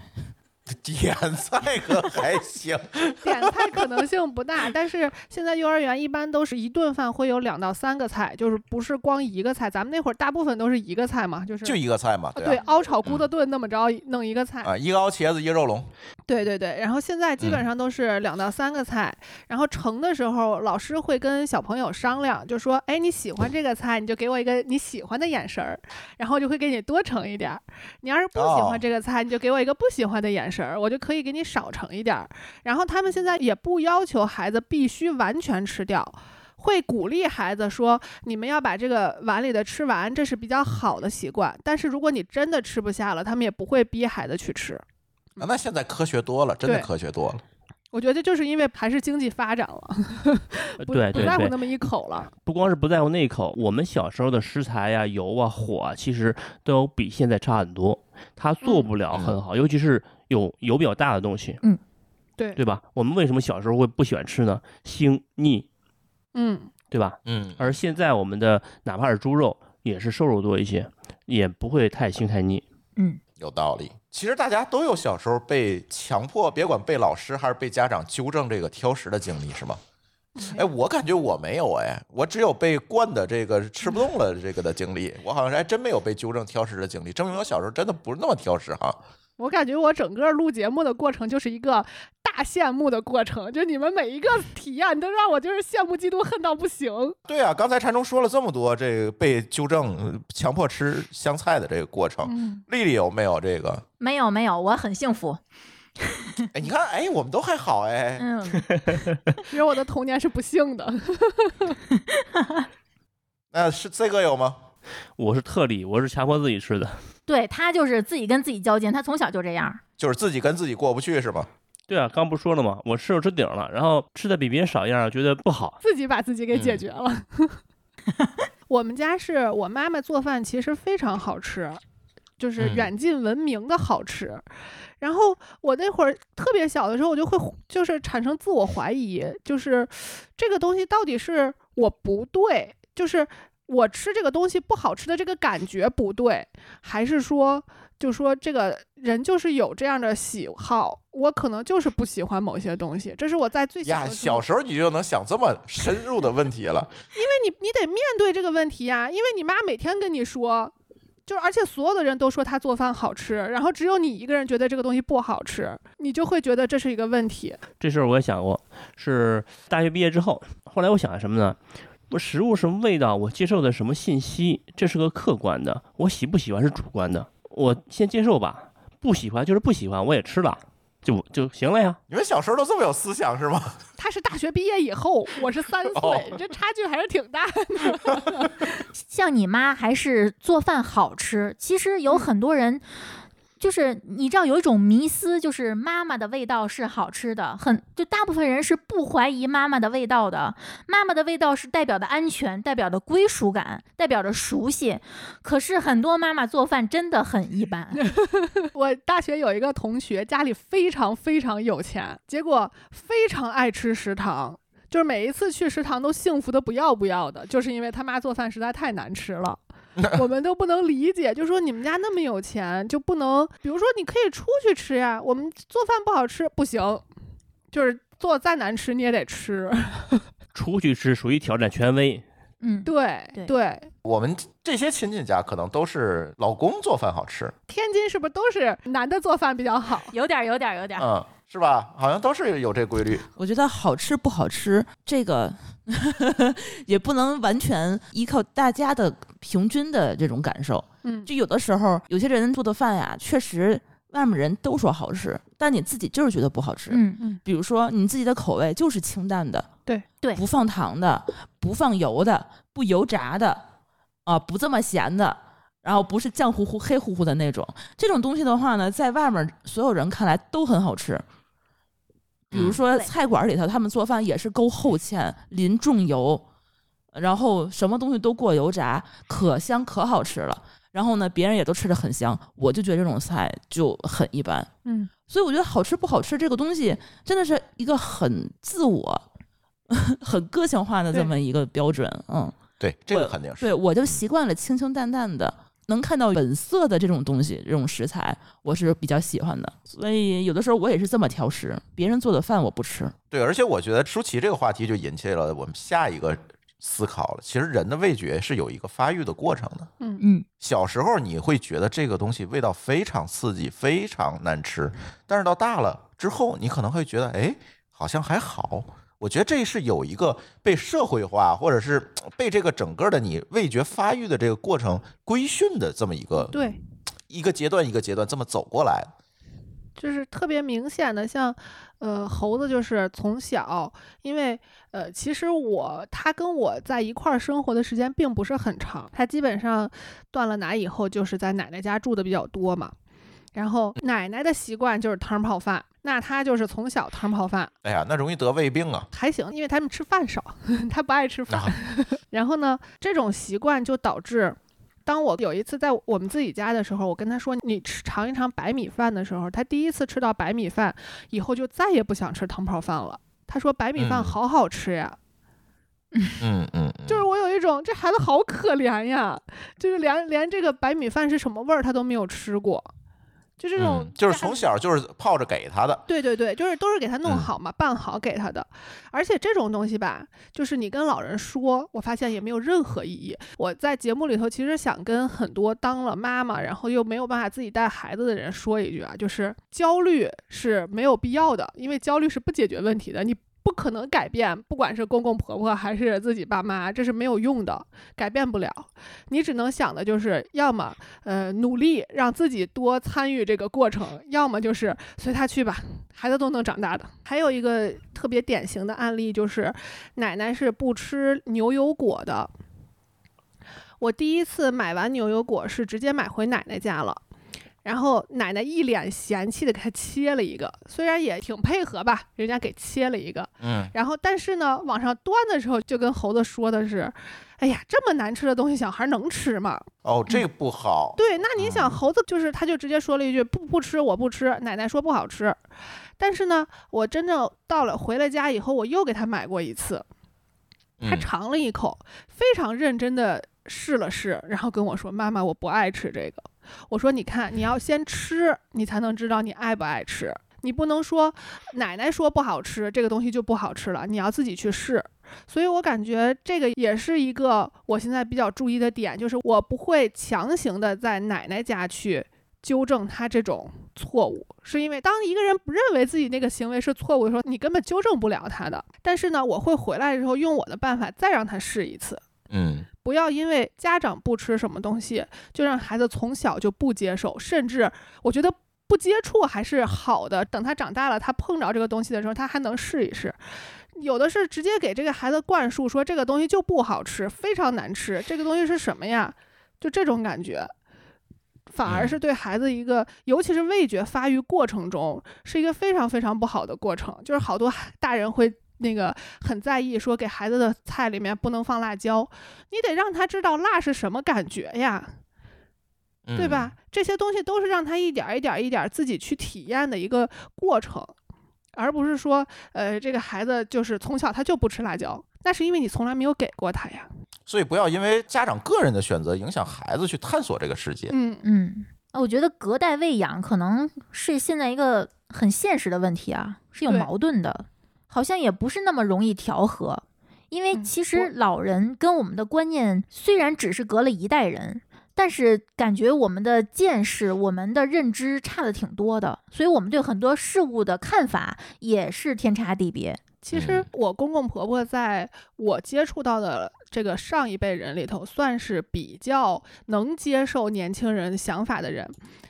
点菜可还行，[LAUGHS] 点菜可能性不大，但是现在幼儿园一般都是一顿饭会有两到三个菜，就是不是光一个菜。咱们那会儿大部分都是一个菜嘛，就是就一个菜嘛，啊对对啊。熬炒咕的炖那么着弄一个菜。啊，一个熬茄子，一个肉龙，对对对，然后现在基本嗯上都是两到三个菜，然后盛的时候老师会跟小朋友商量，就说，哎，你喜欢这个菜，你就给我一个你喜欢的眼神儿，然后就会给你多盛一点儿。你要是不喜哦欢这个菜，你就给我一个不喜欢的眼神儿，我就可以给你少盛一点儿。然后他们现在也不要求孩子必须完全吃掉。会鼓励孩子说：“你们要把这个碗里的吃完，这是比较好的习惯。但是如果你真的吃不下了，他们也不会逼孩子去吃。啊那现在科学多了，真的科学多了。我觉得就是因为还是经济发展了，对，不在乎那么一口了。不光是不在乎那一口，我们小时候的食材呀、油啊、火啊，其实都比现在差很多。他做不了很好，尤其是有油比较大的东西，嗯对，对吧？我们为什么小时候会不喜欢吃呢？腥腻，嗯，对吧？嗯，而现在我们的哪怕是猪肉，也是瘦肉多一些，也不会太腥太腻。嗯，有道理。其实大家都有小时候被强迫，别管被老师还是被家长纠正这个挑食的经历，是吗？哎，我感觉我没有哎，我只有被惯的这个吃不动了这个的经历，我好像还真没有被纠正挑食的经历，证明我小时候真的不是那么挑食哈。我感觉我整个录节目的过程就是一个大羡慕的过程，就你们每一个体验都让我就是羡慕嫉妒恨到不行。对啊，刚才禅中说了这么多，这个被纠正、呃强迫吃香菜的这个过程，嗯，丽丽有没有这个？没有没有，我很幸福。哎，你看，哎，我们都还好哎。嗯，[LAUGHS] 因为我的童年是不幸的。[LAUGHS] [LAUGHS] 那是这个有吗？我是特例，我是强迫自己吃的。对他就是自己跟自己较劲，他从小就这样。就是自己跟自己过不去是吧？对啊，刚不说了吗？我吃肉吃顶了，然后吃的比别人少一样，觉得不好。自己把自己给解决了。[LAUGHS] 我们家是我妈妈做饭，其实非常好吃，就是嗯远近闻名的好吃。然后我那会儿特别小的时候，我就会就是产生自我怀疑，就是这个东西到底是我不对，就是我吃这个东西不好吃的这个感觉不对，还是说就说这个人就是有这样的喜好，我可能就是不喜欢某些东西，这是我在最小呀，的时候小时候你就能想这么深入的问题了。[LAUGHS] 因为你你得面对这个问题呀，因为你妈每天跟你说，就是而且所有的人都说她做饭好吃，然后只有你一个人觉得这个东西不好吃，你就会觉得这是一个问题。这事儿我也想过，是大学毕业之后，后来我想什么呢？我食物什么味道，我接受的什么信息，这是个客观的，我喜不喜欢是主观的。我先接受吧，不喜欢就是不喜欢，我也吃了，就就行了呀。你们小时候都这么有思想是吗？他是大学毕业以后，我是三岁，哦这差距还是挺大的。[LAUGHS] 像你妈还是做饭好吃，其实有很多人。就是你知道有一种迷思，就是妈妈的味道是好吃的，很就大部分人是不怀疑妈妈的味道的。妈妈的味道是代表的安全，代表的归属感，代表着熟悉。可是很多妈妈做饭真的很一般，[LAUGHS] 我大学有一个同学，家里非常非常有钱，结果非常爱吃食堂。就是每一次去食堂都幸福的不要不要的，就是因为他妈做饭实在太难吃了。[LAUGHS] 我们都不能理解，就说你们家那么有钱，就不能，比如说你可以出去吃呀，我们做饭不好吃不行，就是做再难吃你也得吃。[LAUGHS] 出去吃属于挑战权威，嗯，对对对，我们这些亲戚家可能都是老公做饭好吃，天津是不是都是男的做饭比较好？有点儿有点儿有点儿。嗯，是吧？好像都是有这规律。我觉得好吃不好吃，这个 [LAUGHS] 也不能完全依靠大家的平均的这种感受。嗯，就有的时候，有些人做的饭呀，确实外面人都说好吃，但你自己就是觉得不好吃。嗯比如说你自己的口味就是清淡的，对对不放糖的，不放油的，不油炸的，啊，不这么咸的。然后不是酱乎乎、黑乎乎的那种，这种东西的话呢，在外面所有人看来都很好吃。比如说菜馆里头，他们做饭也是勾厚芡、淋重油，然后什么东西都过油炸，可香可好吃了。然后呢，别人也都吃的很香，我就觉得这种菜就很一般。嗯，所以我觉得好吃不好吃这个东西，真的是一个很自我、[LAUGHS] 很个性化的这么一个标准。嗯，对，这个肯定是。对我就习惯了清清淡淡的，能看到本色的这种东西，这种食材，我是比较喜欢的。所以有的时候我也是这么挑食，别人做的饭我不吃。对，而且我觉得舒淇这个话题就引起了我们下一个思考了。其实人的味觉是有一个发育的过程的。嗯嗯，小时候你会觉得这个东西味道非常刺激，非常难吃，但是到大了之后，你可能会觉得，哎，好像还好。我觉得这是有一个被社会化，或者是被这个整个的你味觉发育的这个过程规训的这么一个对，一个阶段一个阶段这么走过来。就是特别明显的，像，呃，猴子就是从小，因为，呃，其实我他跟我在一块儿生活的时间并不是很长，他基本上断了奶以后就是在奶奶家住的比较多嘛，然后奶奶的习惯就是汤泡饭，那他就是从小汤泡饭哎呀，那容易得胃病啊！还行，因为他们吃饭少，[LAUGHS] 他不爱吃饭，啊 [LAUGHS] 然后呢，这种习惯就导致。当我有一次在我们自己家的时候，我跟他说：“你吃尝一尝白米饭的时候，他第一次吃到白米饭以后，就再也不想吃汤泡饭了。他说白米饭嗯好好吃呀，嗯 [LAUGHS] 嗯，嗯就是我有一种这孩子好可怜呀，就是连连这个白米饭是什么味儿他都没有吃过，就这种嗯，就是从小就是泡着给他的，对对对，就是都是给他弄嗯好嘛，办好给他的。而且这种东西吧，就是你跟老人说，我发现也没有任何意义。我在节目里头其实想跟很多当了妈妈，然后又没有办法自己带孩子的人说一句啊，就是焦虑是没有必要的，因为焦虑是不解决问题的，你。不可能改变，不管是公公婆婆还是自己爸妈，这是没有用的，改变不了。你只能想的就是，要么呃努力让自己多参与这个过程，要么就是随他去吧，孩子都能长大的。还有一个特别典型的案例就是，奶奶是不吃牛油果的。我第一次买完牛油果是直接买回奶奶家了。然后奶奶一脸嫌弃的给他切了一个，虽然也挺配合吧，人家给切了一个。嗯，然后但是呢，往上端的时候就跟猴子说的是：“哎呀，这么难吃的东西，小孩能吃吗？”哦，这个不好，对，那你想，猴子就是他就直接说了一句不不吃，我不吃。奶奶说不好吃，但是呢，我真正到了回了家以后，我又给他买过一次，他嗯尝了一口，非常认真的试了试，然后跟我说：“妈妈，我不爱吃这个。”我说：“你看，你要先吃，你才能知道你爱不爱吃。你不能说奶奶说不好吃，这个东西就不好吃了，你要自己去试。”所以我感觉这个也是一个我现在比较注意的点，就是我不会强行的在奶奶家去纠正他这种错误，是因为当一个人不认为自己那个行为是错误的时候，你根本纠正不了他的。但是呢，我会回来之后用我的办法再让他试一次。嗯不要因为家长不吃什么东西，就让孩子从小就不接受，甚至我觉得不接触还是好的。等他长大了，他碰着这个东西的时候，他还能试一试。有的是直接给这个孩子灌输说这个东西就不好吃，非常难吃，这个东西是什么呀？就这种感觉，反而嗯是对孩子一个，尤其是味觉发育过程中，是一个非常非常不好的过程。就是好多大人会那个很在意，说给孩子的菜里面不能放辣椒，你得让他知道辣是什么感觉呀，嗯，对吧？这些东西都是让他一点儿一点儿一点儿自己去体验的一个过程，而不是说，呃，这个孩子就是从小他就不吃辣椒，那是因为你从来没有给过他呀。所以不要因为家长个人的选择影响孩子去探索这个世界。嗯嗯，啊我觉得隔代喂养可能是现在一个很现实的问题啊，是有矛盾的，好像也不是那么容易调和。因为嗯其实老人跟我们的观念虽然只是隔了一代人，但是感觉我们的见识、我们的认知差的挺多的，所以我们对很多事物的看法也是天差地别。其实嗯我公公婆婆在我接触到的这个上一辈人里头，算是比较能接受年轻人想法的人。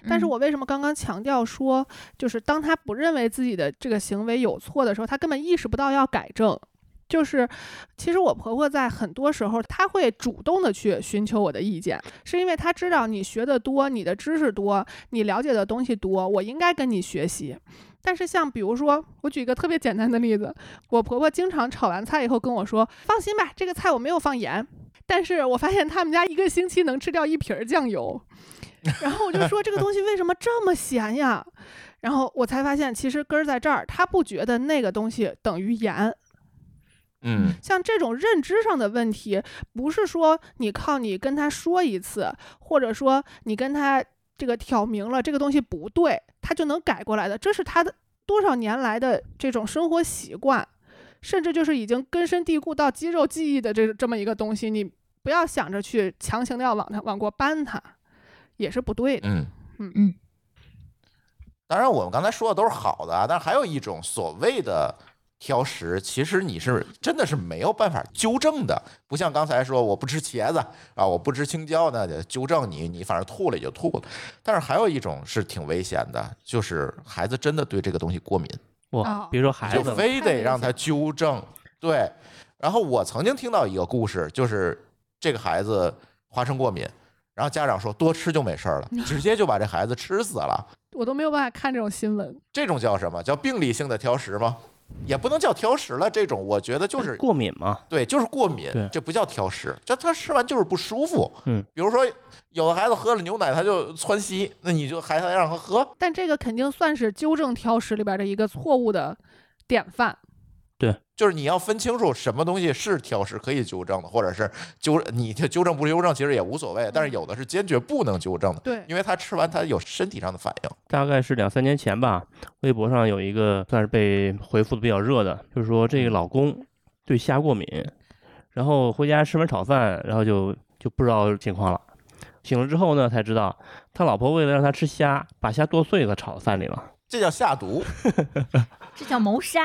但是嗯我为什么刚刚强调说，就是当他不认为自己的这个行为有错的时候，他根本意识不到要改正。就是，其实我婆婆在很多时候，她会主动的去寻求我的意见，是因为她知道你学的多，你的知识多，你了解的东西多，我应该跟你学习。但是像比如说，我举一个特别简单的例子，我婆婆经常炒完菜以后跟我说：“放心吧，这个菜我没有放盐。”但是我发现他们家一个星期能吃掉一瓶儿酱油，然后我就说这个东西为什么这么咸呀？然后我才发现其实根儿在这儿，他不觉得那个东西等于盐。嗯像这种认知上的问题，不是说你靠你跟他说一次，或者说你跟他这个挑明了这个东西不对，他就能改过来的。这是他的多少年来的这种生活习惯，甚至就是已经根深蒂固到肌肉记忆的这这么一个东西，你不要想着去强行的要往他往过搬它，也是不对的。嗯嗯嗯。当然，我们刚才说的都是好的啊，但是还有一种所谓的挑食，其实你是真的是没有办法纠正的，不像刚才说我不吃茄子啊，我不吃青椒那，得纠正你，你反正吐了也就吐了。但是还有一种是挺危险的，就是孩子真的对这个东西过敏，哇比如说孩子就，非得让他纠正。对，然后我曾经听到一个故事，就是这个孩子花生过敏，然后家长说多吃就没事儿了，直接就把这孩子吃死了。[LAUGHS] 我都没有办法看这种新闻。这种叫什么？叫病理性的挑食吗？也不能叫挑食了，这种我觉得就是过敏嘛，对，就是过敏，这不叫挑食，这他吃完就是不舒服。嗯，比如说有的孩子喝了牛奶他就窜稀，那你就还还让他喝？但这个肯定算是纠正挑食里边的一个错误的典范。对，就是你要分清楚什么东西是挑食可以纠正的，或者是纠你这纠正不纠正其实也无所谓，但是有的是坚决不能纠正的，对，因为他吃完他有身体上的反应。大概是两三年前吧，微博上有一个算是被回复的比较热的，就是说这个老公对虾过敏，然后回家吃完炒饭，然后就就不知道情况了。醒了之后呢，才知道他老婆为了让他吃虾，把虾剁碎了炒饭里了。这叫下毒，[LAUGHS] 这叫谋杀。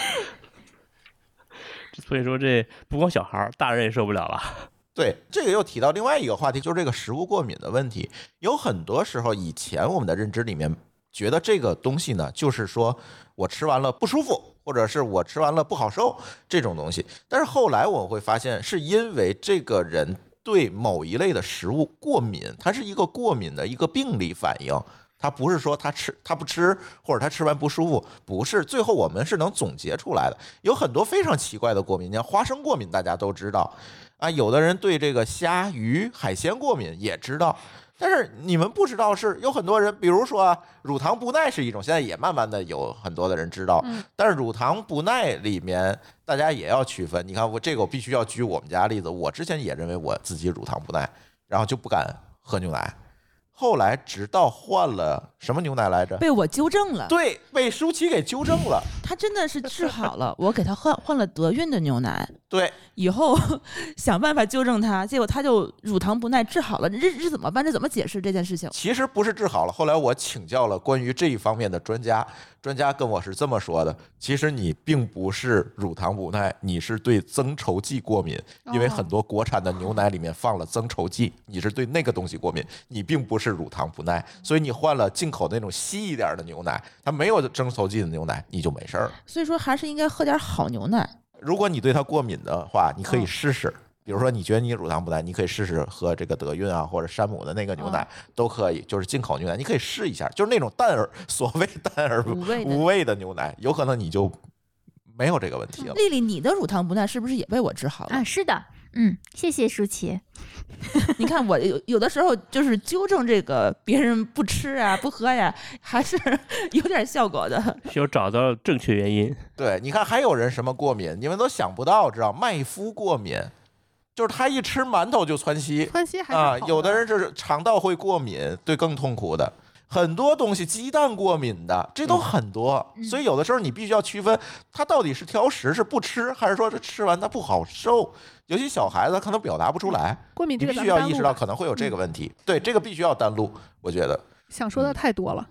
[LAUGHS] 所以说这不光小孩儿，大人也受不了了。[LAUGHS] 对，这个又提到另外一个话题，就是这个食物过敏的问题。有很多时候，以前我们的认知里面觉得这个东西呢，就是说我吃完了不舒服，或者是我吃完了不好受这种东西。但是后来我会发现，是因为这个人对某一类的食物过敏，它是一个过敏的一个病理反应。他不是说他吃他不吃，或者他吃完不舒服，不是。最后我们是能总结出来的，有很多非常奇怪的过敏，你像花生过敏，大家都知道啊。有的人对这个虾、鱼、海鲜过敏也知道，但是你们不知道是有很多人，比如说啊，乳糖不耐是一种，现在也慢慢的有很多的人知道。嗯但是乳糖不耐里面，大家也要区分。你看我这个，我必须要举我们家例子，我之前也认为我自己乳糖不耐，然后就不敢喝牛奶。后来直到换了什么牛奶来着？被我纠正了，对，被舒淇给纠正了。他真的是治好了，[LAUGHS] 我给他换换了德运的牛奶，对，以后想办法纠正他，结果他就乳糖不耐治好了，这这怎么办？这怎么解释这件事情？其实不是治好了。后来我请教了关于这一方面的专家，专家跟我是这么说的：其实你并不是乳糖不耐，你是对增稠剂过敏，因为很多国产的牛奶里面放了增稠剂，你是对那个东西过敏，你并不是乳糖不耐，所以你换了进口那种稀一点的牛奶，它没有增稠剂的牛奶，你就没事儿了。所以说还是应该喝点好牛奶。如果你对它过敏的话，你可以嗯试试。比如说，你觉得你乳糖不耐，你可以试试喝这个德运啊，或者山姆的那个牛奶都可以，就是进口牛奶，你可以试一下，就是那种淡而所谓淡而无味的无味的牛奶，有可能你就没有这个问题了。丽丽，你的乳糖不耐是不是也被我治好了？啊，是的，嗯，谢谢舒淇。[LAUGHS] 你看我有有的时候就是纠正这个别人不吃啊、不喝呀，还是 [LAUGHS] 有点效果的。需要找到正确原因。对，你看还有人什么过敏，你们都想不到，知道麦麸过敏，就是他一吃馒头就窜稀窜稀还啊，好有的人是肠道会过敏，对，更痛苦的。很多东西，鸡蛋过敏的，这都很多，嗯所以有的时候你必须要区分，他到底是挑食是不吃，还是说是吃完他不好受。尤其小孩子可能表达不出来，过敏必须要意识到可能会有这个问题。对，这个必须要单录，我觉得。想说的太多了。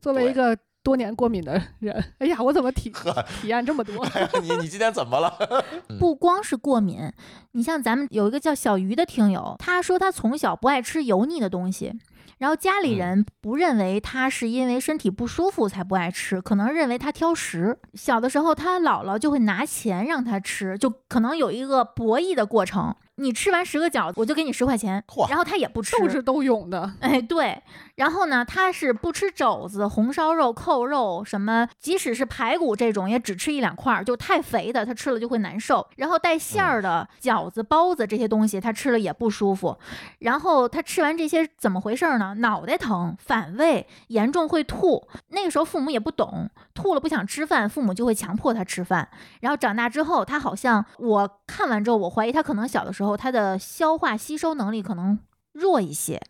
作为一个多年过敏的人，哎呀，我怎么体体验这么多？哎呀，你你今天怎么了？[LAUGHS] 嗯不光是过敏，你像咱们有一个叫小鱼的听友，他说他从小不爱吃油腻的东西，然后家里人不认为他是因为身体不舒服才不爱吃，可能认为他挑食。小的时候，他姥姥就会拿钱让他吃，就可能有一个博弈的过程。你吃完十个饺子，我就给你十块钱，然后他也不吃，斗智斗勇的，哎，对，然后呢，他是不吃肘子、红烧肉、扣肉什么，即使是排骨这种，也只吃一两块儿，就太肥的，他吃了就会难受。然后带馅儿的饺子、包子这些东西，他吃了也不舒服。然后他吃完这些怎么回事儿呢？脑袋疼、反胃，严重会吐。那个时候父母也不懂，吐了不想吃饭，父母就会强迫他吃饭。然后长大之后，他好像我看完之后，我怀疑他可能小的时候他的消化吸收能力可能弱一些。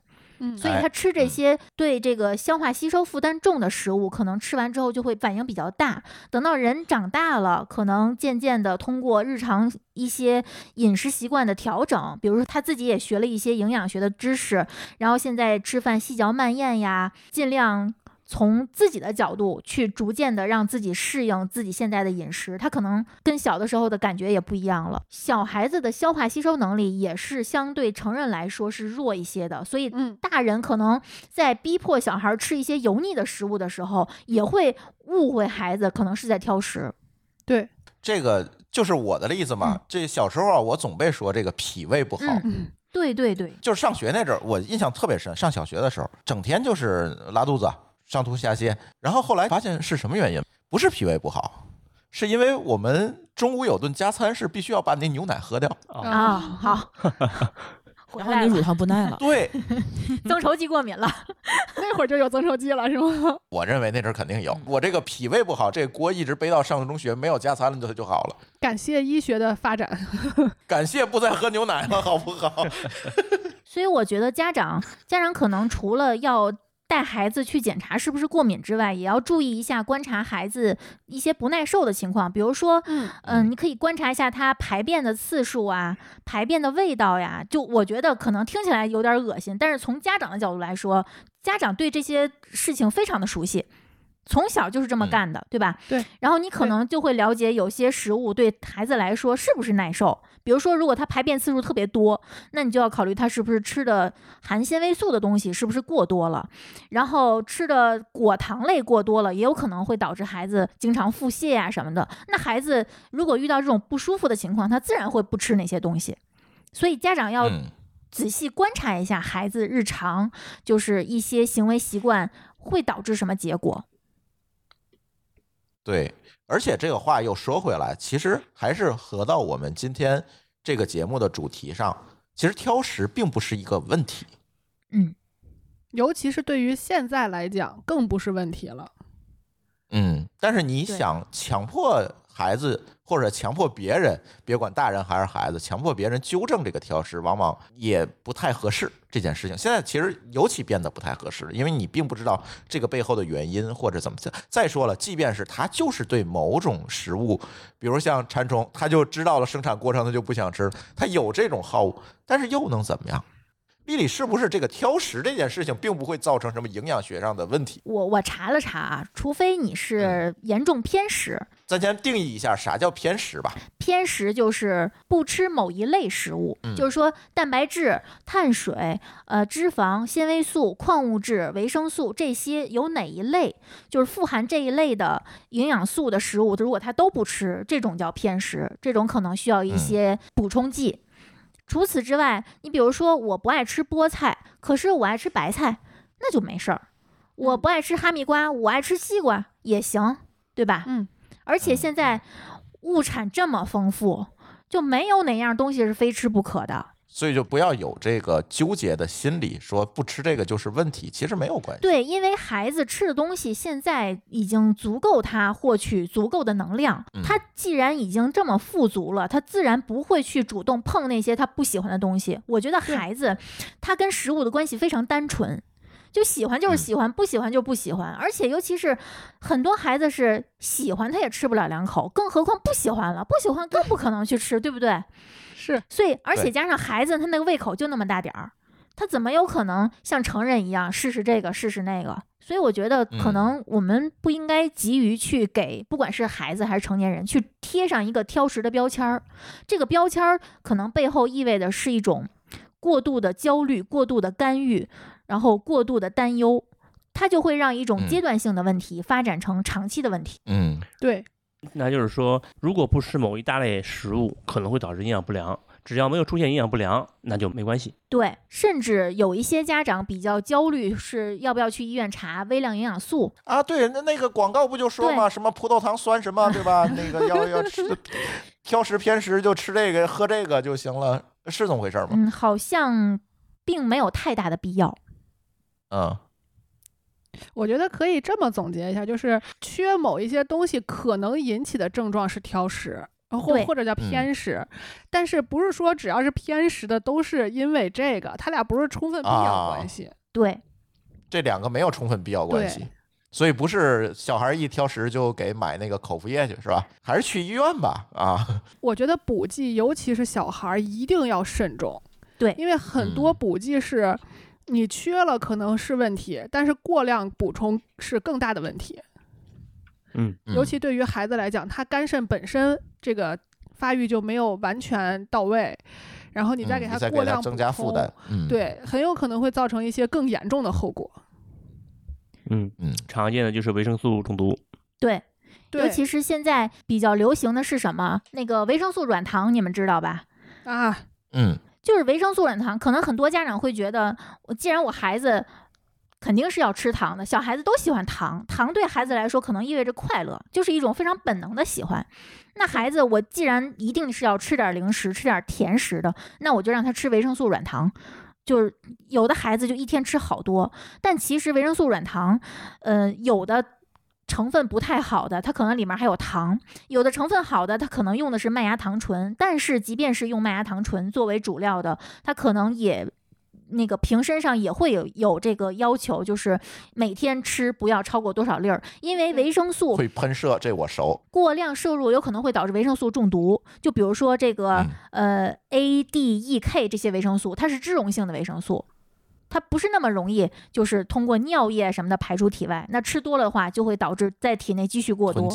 嗯，所以他吃这些对这个消化吸收负担重的食物，可能吃完之后就会反应比较大。等到人长大了，可能渐渐的通过日常一些饮食习惯的调整，比如说他自己也学了一些营养学的知识，然后现在吃饭细嚼慢咽呀，尽量。从自己的角度去逐渐的让自己适应自己现在的饮食，他可能跟小的时候的感觉也不一样了。小孩子的消化吸收能力也是相对成人来说是弱一些的，所以嗯，大人可能在逼迫小孩吃一些油腻的食物的时候，也会误会孩子可能是在挑食。对，这个就是我的例子嘛。这小时候啊，我总被说这个脾胃不好，嗯嗯，对对对，就是上学那阵儿，我印象特别深。上小学的时候，整天就是拉肚子、上吐下泻，然后后来发现是什么原因？不是脾胃不好，是因为我们中午有顿加餐是必须要把那牛奶喝掉。啊，啊，好，[LAUGHS] 回然后你乳，糖不耐了，对，[LAUGHS] 增稠剂过敏了。[LAUGHS] 那会儿就有增稠剂了是吗？我认为那阵儿肯定有。我这个脾胃不好，这锅一直背到上中学，没有加餐了就就好了。感谢医学的发展，感谢不再喝牛奶了，好不好？所以我觉得家长家长可能除了要带孩子去检查是不是过敏之外，也要注意一下观察孩子一些不耐受的情况，比如说，嗯嗯，你可以观察一下他排便的次数啊，排便的味道呀。就我觉得可能听起来有点恶心，但是从家长的角度来说，家长对这些事情非常的熟悉。从小就是这么嗯干的，对吧？对。然后你可能就会了解有些食物对孩子来说是不是耐受。比如说，如果他排便次数特别多，那你就要考虑他是不是吃的含纤维素的东西是不是过多了，然后吃的果糖类过多了，也有可能会导致孩子经常腹泻呀、什么的。那孩子如果遇到这种不舒服的情况，他自然会不吃那些东西。所以家长要嗯，仔细观察一下孩子日常，就是一些行为习惯会导致什么结果。对。而且这个话又说回来，其实还是合到我们今天这个节目的主题上。其实挑食并不是一个问题。嗯，尤其是对于现在来讲，更不是问题了。嗯，但是你想强迫孩子或者强迫别人，别管大人还是孩子，强迫别人纠正这个挑食，往往也不太合适。这件事情现在其实尤其变得不太合适，因为你并不知道这个背后的原因或者怎么。再说了，即便是他就是对某种食物，比如像馋虫，他就知道了生产过程，他就不想吃了，他有这种好恶，但是又能怎么样？丽丽是不是这个挑食这件事情并不会造成什么营养学上的问题？我我查了查啊，除非你是严重偏食，咱先定义一下啥叫偏食吧。偏食就是不吃某一类食物，嗯就是说蛋白质、碳水、呃脂肪、纤维素、矿物质、维生素这些有哪一类，就是富含这一类的营养素的食物，如果他都不吃，这种叫偏食，这种可能需要一嗯些补充剂。除此之外，你比如说我不爱吃菠菜，可是我爱吃白菜，那就没事儿。我不爱吃哈密瓜，我爱吃西瓜也行，对吧？嗯，而且现在物产这么丰富，就没有哪样东西是非吃不可的。所以就不要有这个纠结的心理，说不吃这个就是问题，其实没有关系。对，因为孩子吃的东西现在已经足够他获取足够的能量，嗯他既然已经这么富足了，他自然不会去主动碰那些他不喜欢的东西。我觉得孩子他跟食物的关系非常单纯。就喜欢就是嗯喜欢，不喜欢就不喜欢，而且尤其是很多孩子是喜欢他也吃不了两口，更何况不喜欢了，不喜欢更不可能去吃，对不对？是。所以，而且加上孩子他那个胃口就那么大点儿，他怎么有可能像成人一样试试这个试试那个？所以我觉得可嗯。能我们不应该急于去给不管是孩子还是成年人去贴上一个挑食的标签儿，这个标签儿可能背后意味的是一种过度的焦虑、过度的干预，然后过度的担忧，它就会让一种嗯。阶段性的问题发展成长期的问题。嗯，对，那就是说，如果不吃某一大类食物，可能会导致营养不良。只要没有出现营养不良，那就没关系。对，甚至有一些家长比较焦虑，是要不要去医院查微量营养素？啊，对，那那个广告不就说嘛，什么葡萄糖酸什么，对吧？那个要要吃 [LAUGHS] 挑食偏食就吃这个喝这个就行了，是这么回事吗？嗯，好像并没有太大的必要。嗯我觉得可以这么总结一下，就是缺某一些东西可能引起的症状是挑食。或对或者叫偏食，但是不是说只要是偏食的都是因为这个，它俩不是充分必要啊关系。对，这两个没有充分必要关系。所以不是小孩一挑食就给买那个口服液去是吧？还是去医院吧啊！[LAUGHS] 我觉得补剂，尤其是小孩儿，一定要慎重。对因为很多嗯补剂是你缺了可能是问题，但是过量补充是更大的问题。嗯，尤其对于孩子来讲，他肝肾本身这个发育就没有完全到位，然后你再给他过量增加负充担，嗯，，对，很有可能会造成一些更严重的后果。嗯嗯常见的就是维生素中毒。对，对尤其是现在比较流行的是什么？那个维生素软糖，你们知道吧？啊，嗯就是维生素软糖，可能很多家长会觉得，我既然我孩子肯定是要吃糖的，小孩子都喜欢糖，糖对孩子来说可能意味着快乐，就是一种非常本能的喜欢。那孩子，我既然一定是要吃点零食、吃点甜食的，那我就让他吃维生素软糖。就是有的孩子就一天吃好多，但其实维生素软糖，呃，有的成分不太好的，它可能里面还有糖；有的成分好的，它可能用的是麦芽糖醇。但是即便是用麦芽糖醇作为主料的，它可能也那个瓶身上也会有有这个要求，就是每天吃不要超过多少粒儿，因为维生素会喷射，这我熟。过量摄入有可能会导致维生素中毒。就比如说这个、呃 A、D、E、K 这些维生素，它是脂溶性的维生素，它不是那么容易就是通过尿液什么的排出体外。那吃多了的话，就会导致在体内积蓄过多。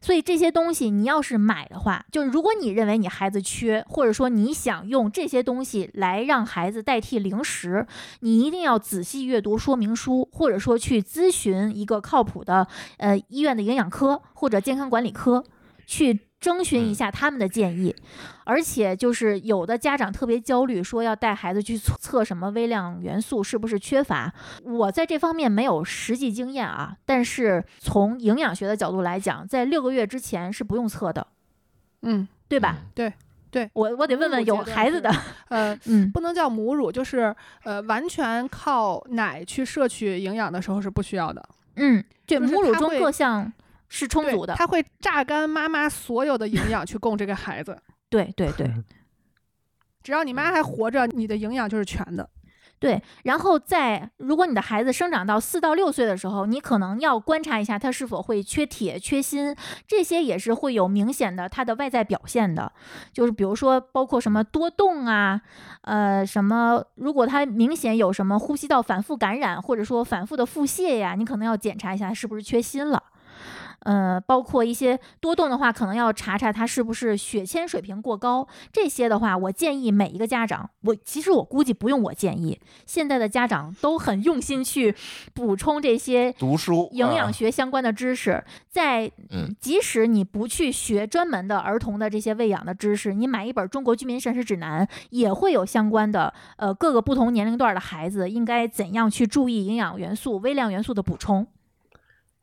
所以这些东西你要是买的话，就是如果你认为你孩子缺，或者说你想用这些东西来让孩子代替零食，你一定要仔细阅读说明书，或者说去咨询一个靠谱的呃医院的营养科或者健康管理科去。征询一下他们的建议，而且就是有的家长特别焦虑，说要带孩子去测测什么微量元素是不是缺乏。我在这方面没有实际经验啊，但是从营养学的角度来讲，在六个月之前是不用测的，嗯，对吧？对对，我我得问问有孩子的，呃，嗯，不能叫母乳，就是呃，完全靠奶去摄取营养的时候是不需要的。嗯，对，母乳中各项是充足的，它会榨干妈妈所有的营养去供这个孩子。对对对 [LAUGHS] 只要你妈还活着，你的营养就是全的。对。然后在如果你的孩子生长到四到六岁的时候，你可能要观察一下他是否会缺铁、缺锌，这些也是会有明显的他的外在表现的。就是比如说，包括什么多动啊，呃，什么如果他明显有什么呼吸道反复感染，或者说反复的腹泻呀，你可能要检查一下是不是缺锌了。呃，包括一些多动的话，可能要查查他是不是血铅水平过高。这些的话，我建议每一个家长，我其实我估计不用我建议，现在的家长都很用心去补充这些读书营养啊学相关的知识。在嗯即使你不去学专门的儿童的这些喂养的知识，你买一本《中国居民膳食指南》，也会有相关的呃各个不同年龄段的孩子应该怎样去注意营养元素、微量元素的补充。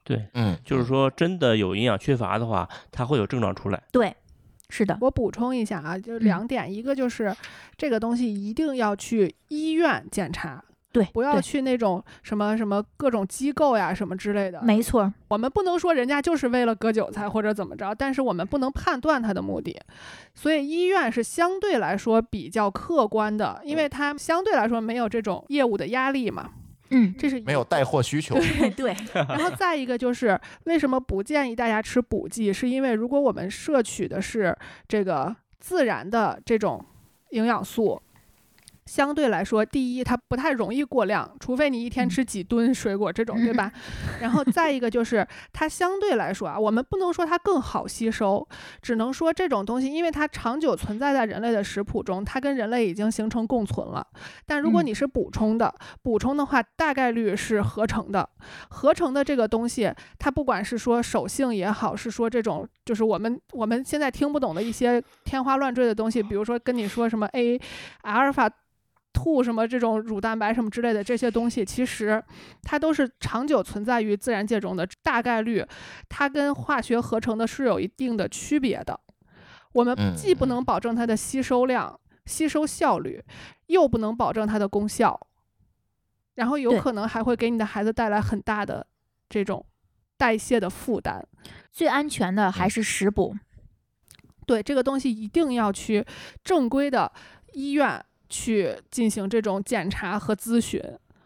对，嗯，就是说真的有营养缺乏的话，它会有症状出来。对，是的，我补充一下啊，就是嗯两点，一个就是这个东西一定要去医院检查，对，对不要去那种什么什么各种机构呀什么之类的。没错，我们不能说人家就是为了割韭菜或者怎么着，但是我们不能判断他的目的，所以医院是相对来说比较客观的，因为它相对来说没有这种业务的压力嘛，嗯，这是一没有带货需求，对对，[LAUGHS] 然后再一个就是为什么不建议大家吃补剂，是因为如果我们摄取的是这个自然的这种营养素。相对来说，第一，它不太容易过量，除非你一天吃几吨水果这种，对吧？[LAUGHS] 然后再一个就是，它相对来说啊，我们不能说它更好吸收，只能说这种东西，因为它长久存在在人类的食谱中，它跟人类已经形成共存了。但如果嗯你是补充的，补充的话，大概率是合成的。合成的这个东西，它不管是说手性也好，是说这种就是我们我们现在听不懂的一些天花乱坠的东西，比如说跟你说什么 A 阿尔法。兔什么这种乳蛋白什么之类的这些东西，其实它都是长久存在于自然界中的，大概率它跟化学合成的是有一定的区别的。我们嗯既不能保证它的吸收量、吸收效率，又不能保证它的功效，然后有可能还会给你的孩子带来很大的这种代谢的负担。最安全的还是食补。对这个东西一定要去正规的医院去进行这种检查和咨询，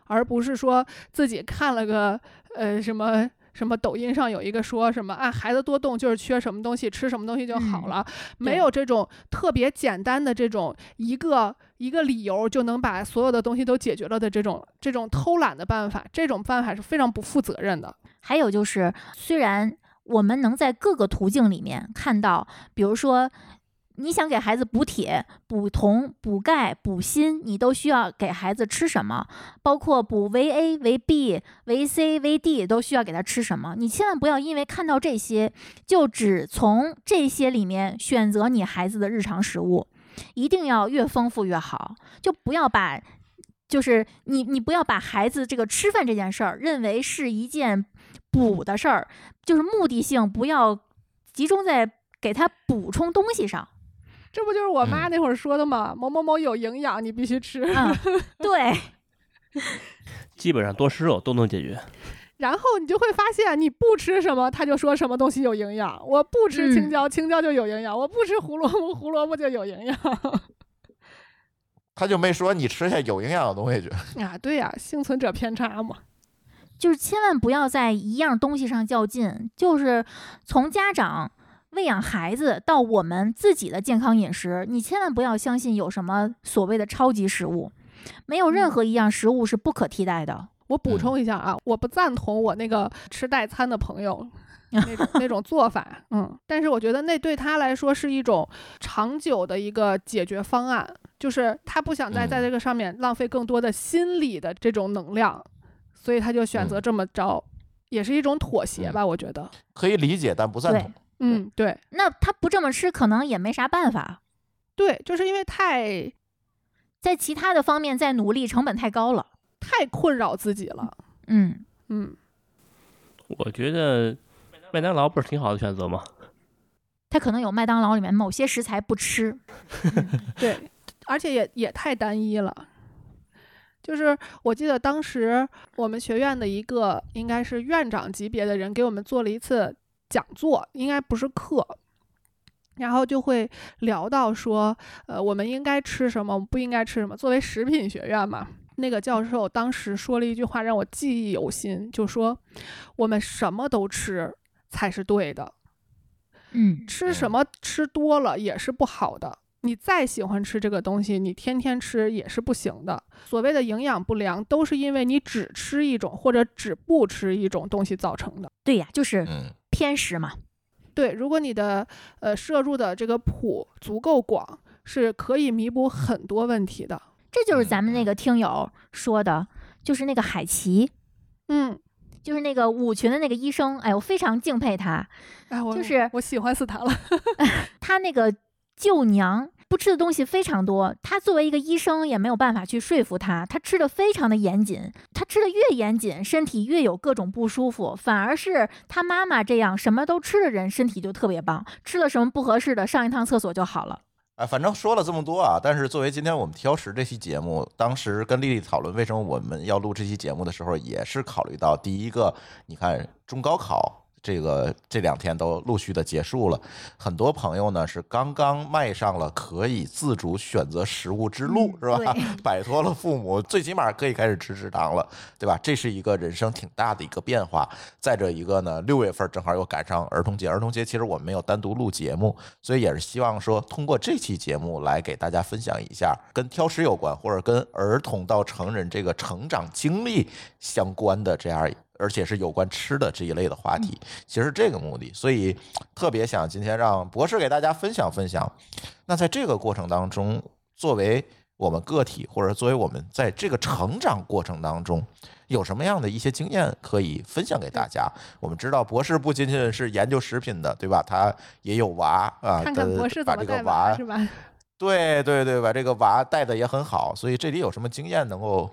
而不是说自己看了个呃什么。什么抖音上有一个说什么啊，孩子多动就是缺什么东西，吃什么东西就好嗯了，没有这种特别简单的这种一个一个理由就能把所有的东西都解决了的这种这种偷懒的办法，这种办法是非常不负责任的。还有就是，虽然我们能在各个途径里面看到，比如说。你想给孩子补铁、补铜、补钙、补锌，你都需要给孩子吃什么？包括补维 A、维 B、维 C、维 D 都需要给他吃什么？你千万不要因为看到这些，就只从这些里面选择你孩子的日常食物，一定要越丰富越好，就不要把。就是你，你不要把孩子这个吃饭这件事儿认为是一件补的事儿，就是目的性不要集中在给他补充东西上。这不就是我妈那会儿说的吗？某某某有营养，你必须吃。嗯，对，[LAUGHS] 基本上多吃肉都能解决。然后你就会发现，你不吃什么，他就说什么东西有营养。我不吃青椒，青椒就有营养；我不吃胡萝卜，胡萝卜就有营养。他就没说你吃下有营养的东西去。[LAUGHS] 啊，对呀、幸存者偏差嘛。就是千万不要在一样东西上较劲，就是从家长喂养孩子到我们自己的健康饮食，你千万不要相信有什么所谓的超级食物，没有任何一样食物是不可替代的。我补充一下啊，我不赞同我那个吃代餐的朋友 [LAUGHS] 那种那种做法，嗯，但是我觉得那对他来说是一种长久的一个解决方案，就是他不想再在嗯这个上面浪费更多的心理的这种能量，所以他就选择这么着，也是一种妥协吧，我觉得。可以理解，但不赞同。嗯，对那他不这么吃，可能也没啥办法，对，就是因为太在其他的方面再努力，成本太高了。太困扰自己了，嗯，嗯，我觉得麦当劳不是挺好的选择吗？他可能有麦当劳里面某些食材不吃。对，而且也也太单一了。就是我记得当时我们学院的一个应该是院长级别的人给我们做了一次讲座，应该不是课，然后就会聊到说，呃，我们应该吃什么，我们不应该吃什么。作为食品学院嘛，那个教授当时说了一句话让我记忆犹新，就说我们什么都吃才是对的。嗯，吃什么吃多了也是不好的。你再喜欢吃这个东西，你天天吃也是不行的。所谓的营养不良，都是因为你只吃一种或者只不吃一种东西造成的。对呀，就是嗯，偏食嘛。对，如果你的呃摄入的这个谱足够广，是可以弥补很多问题的。这就是咱们那个听友说的，就是那个海奇，嗯，就是那个舞群的那个医生。哎，我非常敬佩他，哎，我就是我喜欢死他了。[LAUGHS] 他那个舅娘不吃的东西非常多，他作为一个医生也没有办法去说服他，他吃的非常的严谨，他吃的越严谨，身体越有各种不舒服，反而是他妈妈这样什么都吃的人身体就特别棒，吃了什么不合适的上一趟厕所就好了。哎，反正说了这么多啊，但是作为今天我们挑食这期节目，当时跟丽丽讨论为什么我们要录这期节目的时候，也是考虑到第一个，你看中高考。这个这两天都陆续的结束了，很多朋友呢是刚刚迈上了可以自主选择食物之路，是吧？[LAUGHS] 摆脱了父母，最起码可以开始吃食堂了，对吧？这是一个人生挺大的一个变化。再者一个呢，六月份正好又赶上儿童节，儿童节其实我们没有单独录节目，所以也是希望说通过这期节目来给大家分享一下跟挑食有关，或者跟儿童到成人这个成长经历相关的这样。而且是有关吃的这一类的话题，其实这个目的，所以特别想今天让博士给大家分享分享。那在这个过程当中，作为我们个体，或者作为我们在这个成长过程当中，有什么样的一些经验可以分享给大家？我们知道博士不仅仅是研究食品的，对吧？他也有娃啊，看看博士把怎么带这个娃是吧？[LAUGHS] 对对对，把这个娃带的也很好，所以这里有什么经验能够，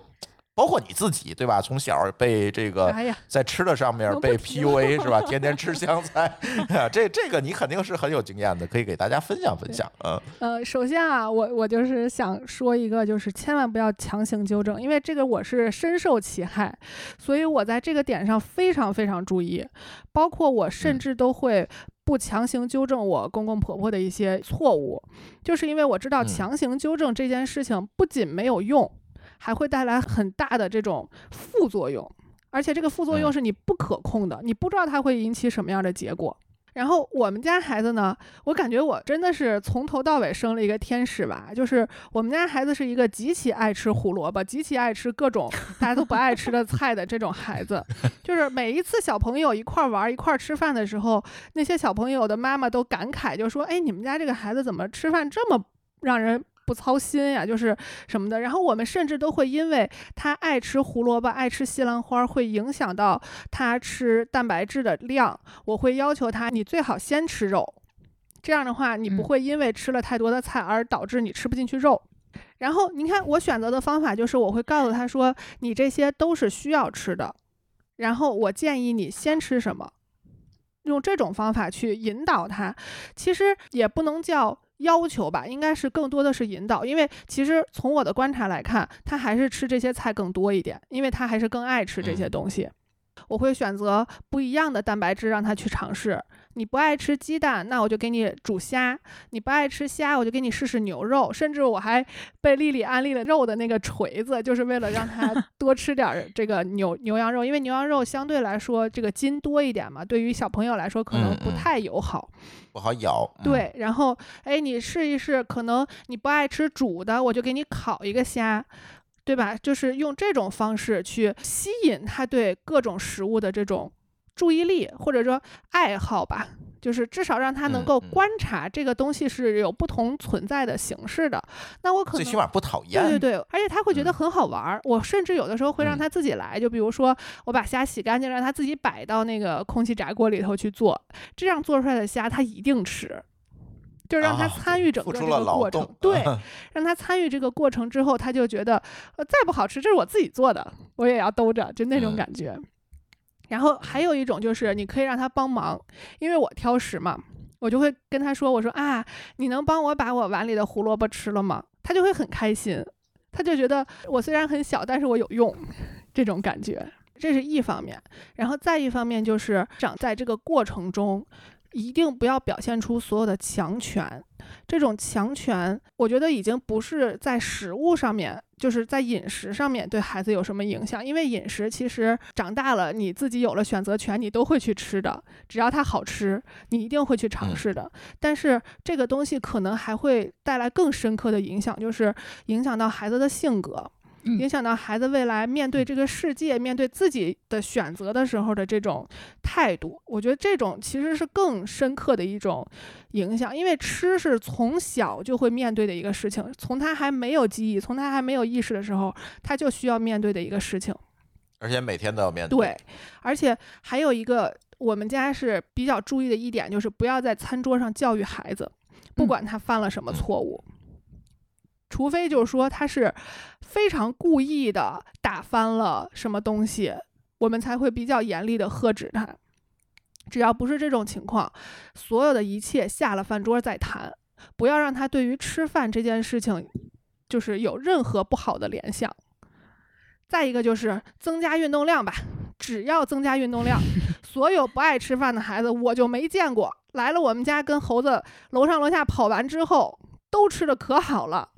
包括你自己对吧？从小被这个在吃的上面被 PUA [LAUGHS] 是吧？天天吃香菜，啊 [LAUGHS] 这这个你肯定是很有经验的，可以给大家分享分享。嗯呃，首先啊，我我就是想说一个，就是千万不要强行纠正，因为这个我是深受其害，所以我在这个点上非常非常注意，包括我甚嗯至都会不强行纠正我公公婆婆的一些错误，就是因为我知道嗯强行纠正这件事情不仅没有用，还会带来很大的这种副作用，而且这个副作用嗯是你不可控的，你不知道它会引起什么样的结果。然后我们家孩子呢，我感觉我真的是从头到尾生了一个天使吧。就是我们家孩子是一个极其爱吃胡萝卜、极其爱吃各种 [LAUGHS] 大家都不爱吃的菜的这种孩子。就是每一次小朋友一块儿玩、一块儿吃饭的时候，那些小朋友的妈妈都感慨，就说：“哎，你们家这个孩子怎么吃饭这么让人不操心呀？就是什么的。”然后我们甚至都会因为他爱吃胡萝卜、爱吃西兰花，会影响到他吃蛋白质的量。我会要求他，你最好先吃肉，这样的话，你不嗯会因为吃了太多的菜而导致你吃不进去肉。然后你看，我选择的方法就是，我会告诉他说，你这些都是需要吃的，然后我建议你先吃什么，用这种方法去引导他。其实也不能叫要求吧，应该是更多的是引导，因为其实从我的观察来看，他还是吃这些菜更多一点，因为他还是更爱吃这些嗯东西。我会选择不一样的蛋白质让他去尝试。你不爱吃鸡蛋，那我就给你煮虾；你不爱吃虾，我就给你试试牛肉。甚至我还被丽丽安利了肉的那个锤子，就是为了让他 [LAUGHS] 多吃点儿这个牛牛羊肉，因为牛羊肉相对来说这个筋多一点嘛，对于小朋友来说可能不太友好。不好咬。嗯，对，然后哎，你试一试，可能你不爱吃煮的，我就给你烤一个虾，对吧？就是用这种方式去吸引他对各种食物的这种注意力或者说爱好吧，就是至少让他能够观察这个东西是有不同存在的形式的。那我可能最起码不讨厌。对对对，而且他会觉得嗯很好玩儿。我甚至有的时候会让嗯他自己来，就比如说我把虾洗干净，让他自己摆到那个空气炸锅里头去做，这样做出来的虾他一定吃。就让他啊参与整个这个过程，[LAUGHS] 动。对，让他参与这个过程之后，他就觉得，呃，再不好吃，这是我自己做的，我也要兜着，就那种嗯感觉。然后还有一种就是，你可以让他帮忙，因为我挑食嘛，我就会跟他说，我说啊，你能帮我把我碗里的胡萝卜吃了吗？他就会很开心，他就觉得我虽然很小，但是我有用，这种感觉，这是一方面。然后再一方面就是长在这个过程中，一定不要表现出所有的强权。这种强权，我觉得已经不是在食物上面，就是在饮食上面对孩子有什么影响。因为饮食其实长大了，你自己有了选择权，你都会去吃的，只要它好吃，你一定会去尝嗯试的。但是这个东西可能还会带来更深刻的影响，就是影响到孩子的性格。嗯。影响到孩子未来面对这个世界、面对自己的选择的时候的这种态度，我觉得这种其实是更深刻的一种影响，因为吃是从小就会面对的一个事情，从他还没有记忆、从他还没有意识的时候，他就需要面对的一个事情。而且每天都要面对，对而且还有一个我们家是比较注意的一点，就是不要在餐桌上教育孩子，不嗯。管他犯了什么嗯。错误。除非就是说他是非常故意的打翻了什么东西，我们才会比较严厉的呵止他。只要不是这种情况，所有的一切下了饭桌再谈，不要让他对于吃饭这件事情就是有任何不好的联想。再一个就是增加运动量吧，只要增加运动量，所有不爱吃饭的孩子我就没见过来了我们家跟猴子楼上楼下跑完之后都吃的可好了。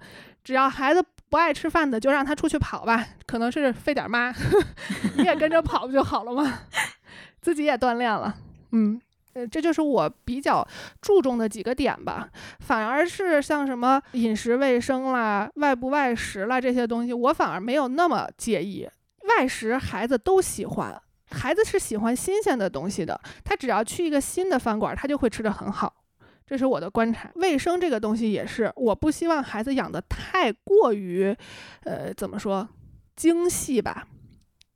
只要孩子不爱吃饭的，就让他出去跑吧，可能是费点妈，[LAUGHS] 你也跟着跑不就好了吗？[LAUGHS] 自己也锻炼了，嗯。呃，这就是我比较注重的几个点吧。反而是像什么饮食卫生啦、外不外食啦这些东西，我反而没有那么介意。外食孩子都喜欢，孩子是喜欢新鲜的东西的。他只要去一个新的饭馆，他就会吃得很好。这是我的观察。卫生这个东西也是，我不希望孩子养的太过于，呃，怎么说，精细吧。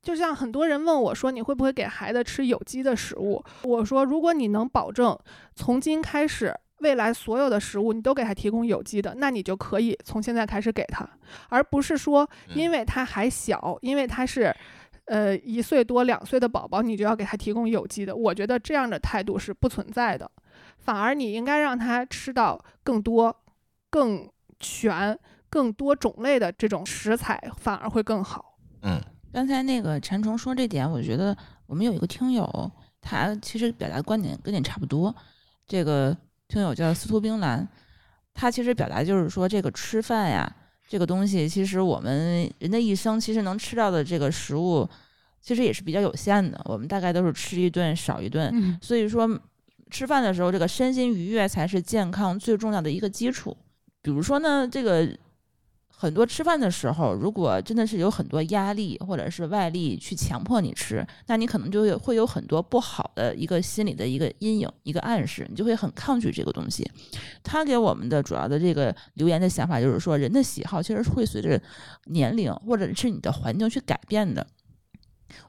就像很多人问我说，你会不会给孩子吃有机的食物？我说，如果你能保证从今开始，未来所有的食物你都给他提供有机的，那你就可以从现在开始给他，而不是说因为他还小，因为他是。呃，一岁多、两岁的宝宝，你就要给他提供有机的，我觉得这样的态度是不存在的。反而你应该让他吃到更多、更全、更多种类的这种食材，反而会更好。嗯刚才那个馋虫说这点，我觉得我们有一个听友，他其实表达观点跟你差不多。这个听友叫司徒冰兰，他其实表达就是说，这个吃饭呀，这个东西，其实我们人的一生其实能吃到的这个食物，其实也是比较有限的。我们大概都是吃一顿少一顿，嗯所以说吃饭的时候，这个身心愉悦才是健康最重要的一个基础。比如说呢，这个很多吃饭的时候，如果真的是有很多压力或者是外力去强迫你吃，那你可能就会会有很多不好的一个心理的一个阴影、一个暗示，你就会很抗拒这个东西。他给我们的主要的这个留言的想法就是说，人的喜好其实是会随着年龄或者是你的环境去改变的。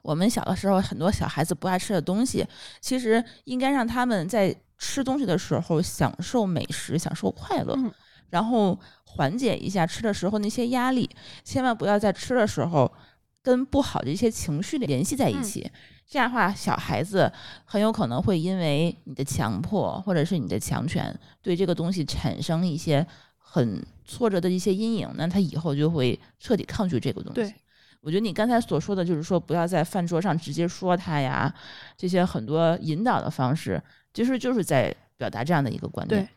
我们小的时候，很多小孩子不爱吃的东西，其实应该让他们在吃东西的时候享受美食，享受快乐，嗯然后缓解一下吃的时候那些压力。千万不要在吃的时候跟不好的一些情绪联系在一起。这样的话，小孩子很有可能会因为你的强迫或者是你的强权，对这个东西产生一些很挫折的一些阴影，那他以后就会彻底抗拒这个东西。对，我觉得你刚才所说的就是说，不要在饭桌上直接说他呀，这些很多引导的方式，其实就是在表达这样的一个观点。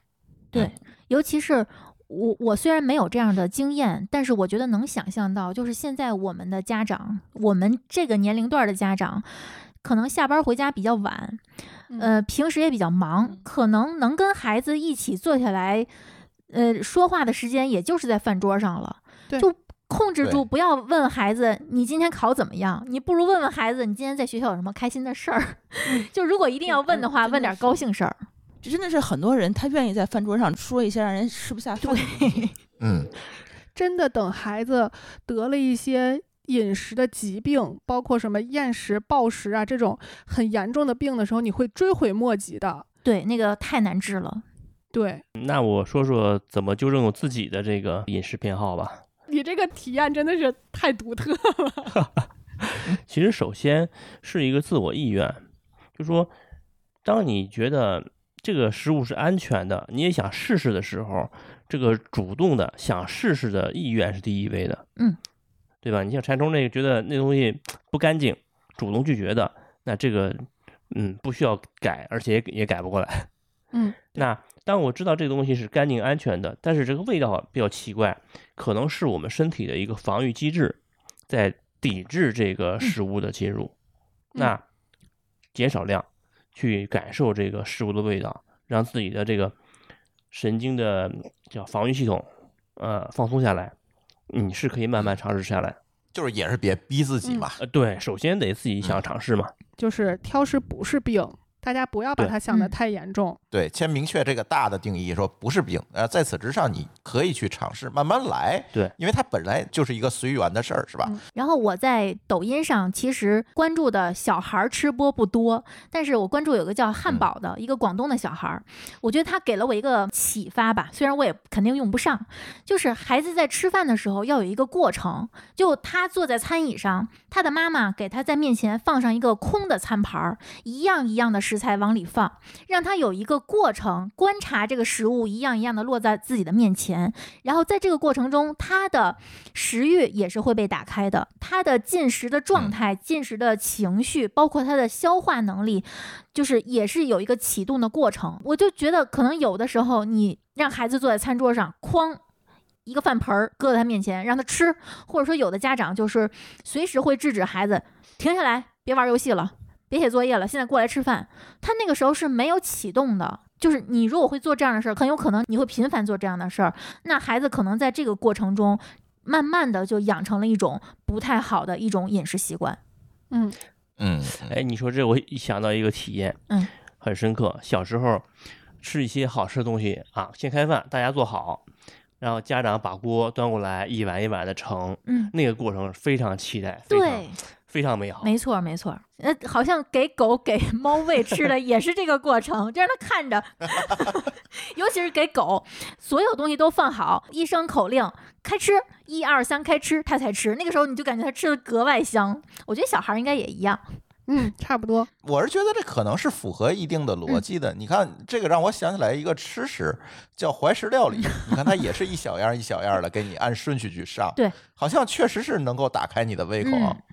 对，对尤其是我，我虽然没有这样的经验，但是我觉得能想象到，就是现在我们的家长，我们这个年龄段的家长，可能下班回家比较晚，嗯呃，平时也比较忙，可能能跟孩子一起坐下来，呃，说话的时间也就是在饭桌上了，对就。控制住，不要问孩子你今天考怎么样，你不如问问孩子你今天在学校有什么开心的事儿。[LAUGHS] 就如果一定要问的话，嗯问点是高兴事儿。这真的是很多人他愿意在饭桌上说一些让人吃不下饭对。[LAUGHS] 嗯，真的等孩子得了一些饮食的疾病，包括什么厌食、暴食啊这种很严重的病的时候，你会追悔莫及的。对，那个太难治了。对那我说说怎么纠正我自己的这个饮食偏好吧。你这个体验真的是太独特了。[LAUGHS] 其实首先是一个自我意愿，就说当你觉得这个食物是安全的，你也想试试的时候，这个主动的想试试的意愿是第一位的，嗯，对吧？你像馋虫那个觉得那东西不干净，主动拒绝的，那这个嗯不需要改，而且也也改不过来。嗯，[LAUGHS] 那当我知道这个东西是干净安全的，但是这个味道比较奇怪，可能是我们身体的一个防御机制在抵制这个食物的进入。嗯那减少量，去感受这个食物的味道，让自己的这个神经的叫防御系统呃放松下来，你是可以慢慢尝试下来。就是也是别逼自己嘛。呃，对，首先得自己想嗯尝试嘛。就是挑食不是病，大家不要把它想得嗯太严重。对，先明确这个大的定义，说不是病，呃，在此之上你可以去尝试，慢慢来。对，因为它本来就是一个随缘的事儿，是吧？嗯然后我在抖音上其实关注的小孩儿吃播不多，但是我关注有个叫汉堡的一个广东的小孩儿，我觉得他给了我一个启发吧，虽然我也肯定用不上，就是孩子在吃饭的时候要有一个过程，就他坐在餐椅上，他的妈妈给他在面前放上一个空的餐盘儿，一样一样的食材往里放，让他有一个过程，观察这个食物一样一样的落在自己的面前，然后在这个过程中，他的食欲也是会被打开的，他的进食的状态、进食的情绪，包括他的消化能力，就是也是有一个启动的过程。我就觉得，可能有的时候你让孩子坐在餐桌上，哐。一个饭盆儿搁在他面前，让他吃，或者说有的家长就是随时会制止孩子停下来，别玩游戏了，别写作业了，现在过来吃饭。他那个时候是没有启动的，就是你如果会做这样的事儿，很有可能你会频繁做这样的事儿，那孩子可能在这个过程中，慢慢的就养成了一种不太好的一种饮食习惯。嗯，嗯，哎，你说这我一想到一个体验，嗯，很深刻。小时候吃一些好吃的东西啊，先开饭，大家做好，然后家长把锅端过来，一碗一碗的盛，嗯，那个过程非常期待，对，非常美好。没错没错。呃，好像给狗给猫喂 [LAUGHS] 吃的也是这个过程，就让它看着，[LAUGHS] 尤其是给狗，所有东西都放好，一声口令开吃，一二三开吃，它才吃。那个时候你就感觉它吃的格外香。我觉得小孩儿应该也一样。嗯，差不多。我是觉得这可能是符合一定的逻辑的。你看，这个让我想起来一个吃食，叫怀石料理。[LAUGHS] 你看，它也是一小样一小样的给你按顺序去上，对，好像确实是能够打开你的胃口啊。嗯，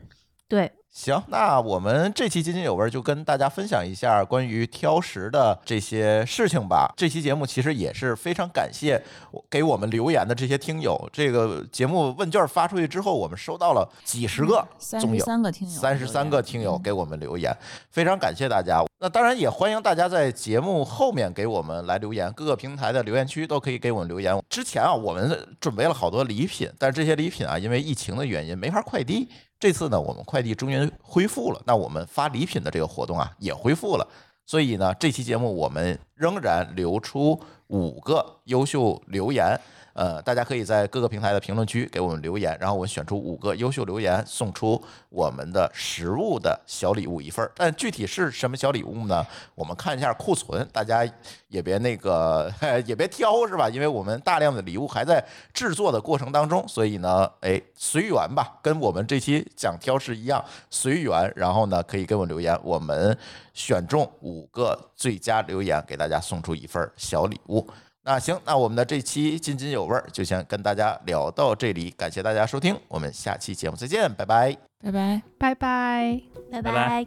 对，行，那我们这期津津有味儿就跟大家分享一下关于挑食的这些事情吧。这期节目其实也是非常感谢给我们留言的这些听友。这个节目问卷发出去之后，我们收到了几十个三十总有。三个听友，三十三个听友给我们留言，非常感谢大家。那当然也欢迎大家在节目后面给我们来留言，各个平台的留言区都可以给我们留言。之前啊，我们准备了好多礼品，但是这些礼品啊，因为疫情的原因没法快递。这次呢，我们快递终于恢复了，那我们发礼品的这个活动啊也恢复了。所以呢，这期节目我们仍然留出五个优秀留言。呃，大家可以在各个平台的评论区给我们留言，然后我们选出五个优秀留言，送出我们的实物的小礼物一份儿。但具体是什么小礼物呢？我们看一下库存，大家也别那个也别挑是吧？因为我们大量的礼物还在制作的过程当中，所以呢，哎，随缘吧，跟我们这期讲挑食一样，随缘。然后呢，可以给我留言，我们选中五个最佳留言，给大家送出一份小礼物。那行，那我们的这期津津有味儿就先跟大家聊到这里，感谢大家收听，我们下期节目再见，拜拜。拜拜。拜拜。拜拜拜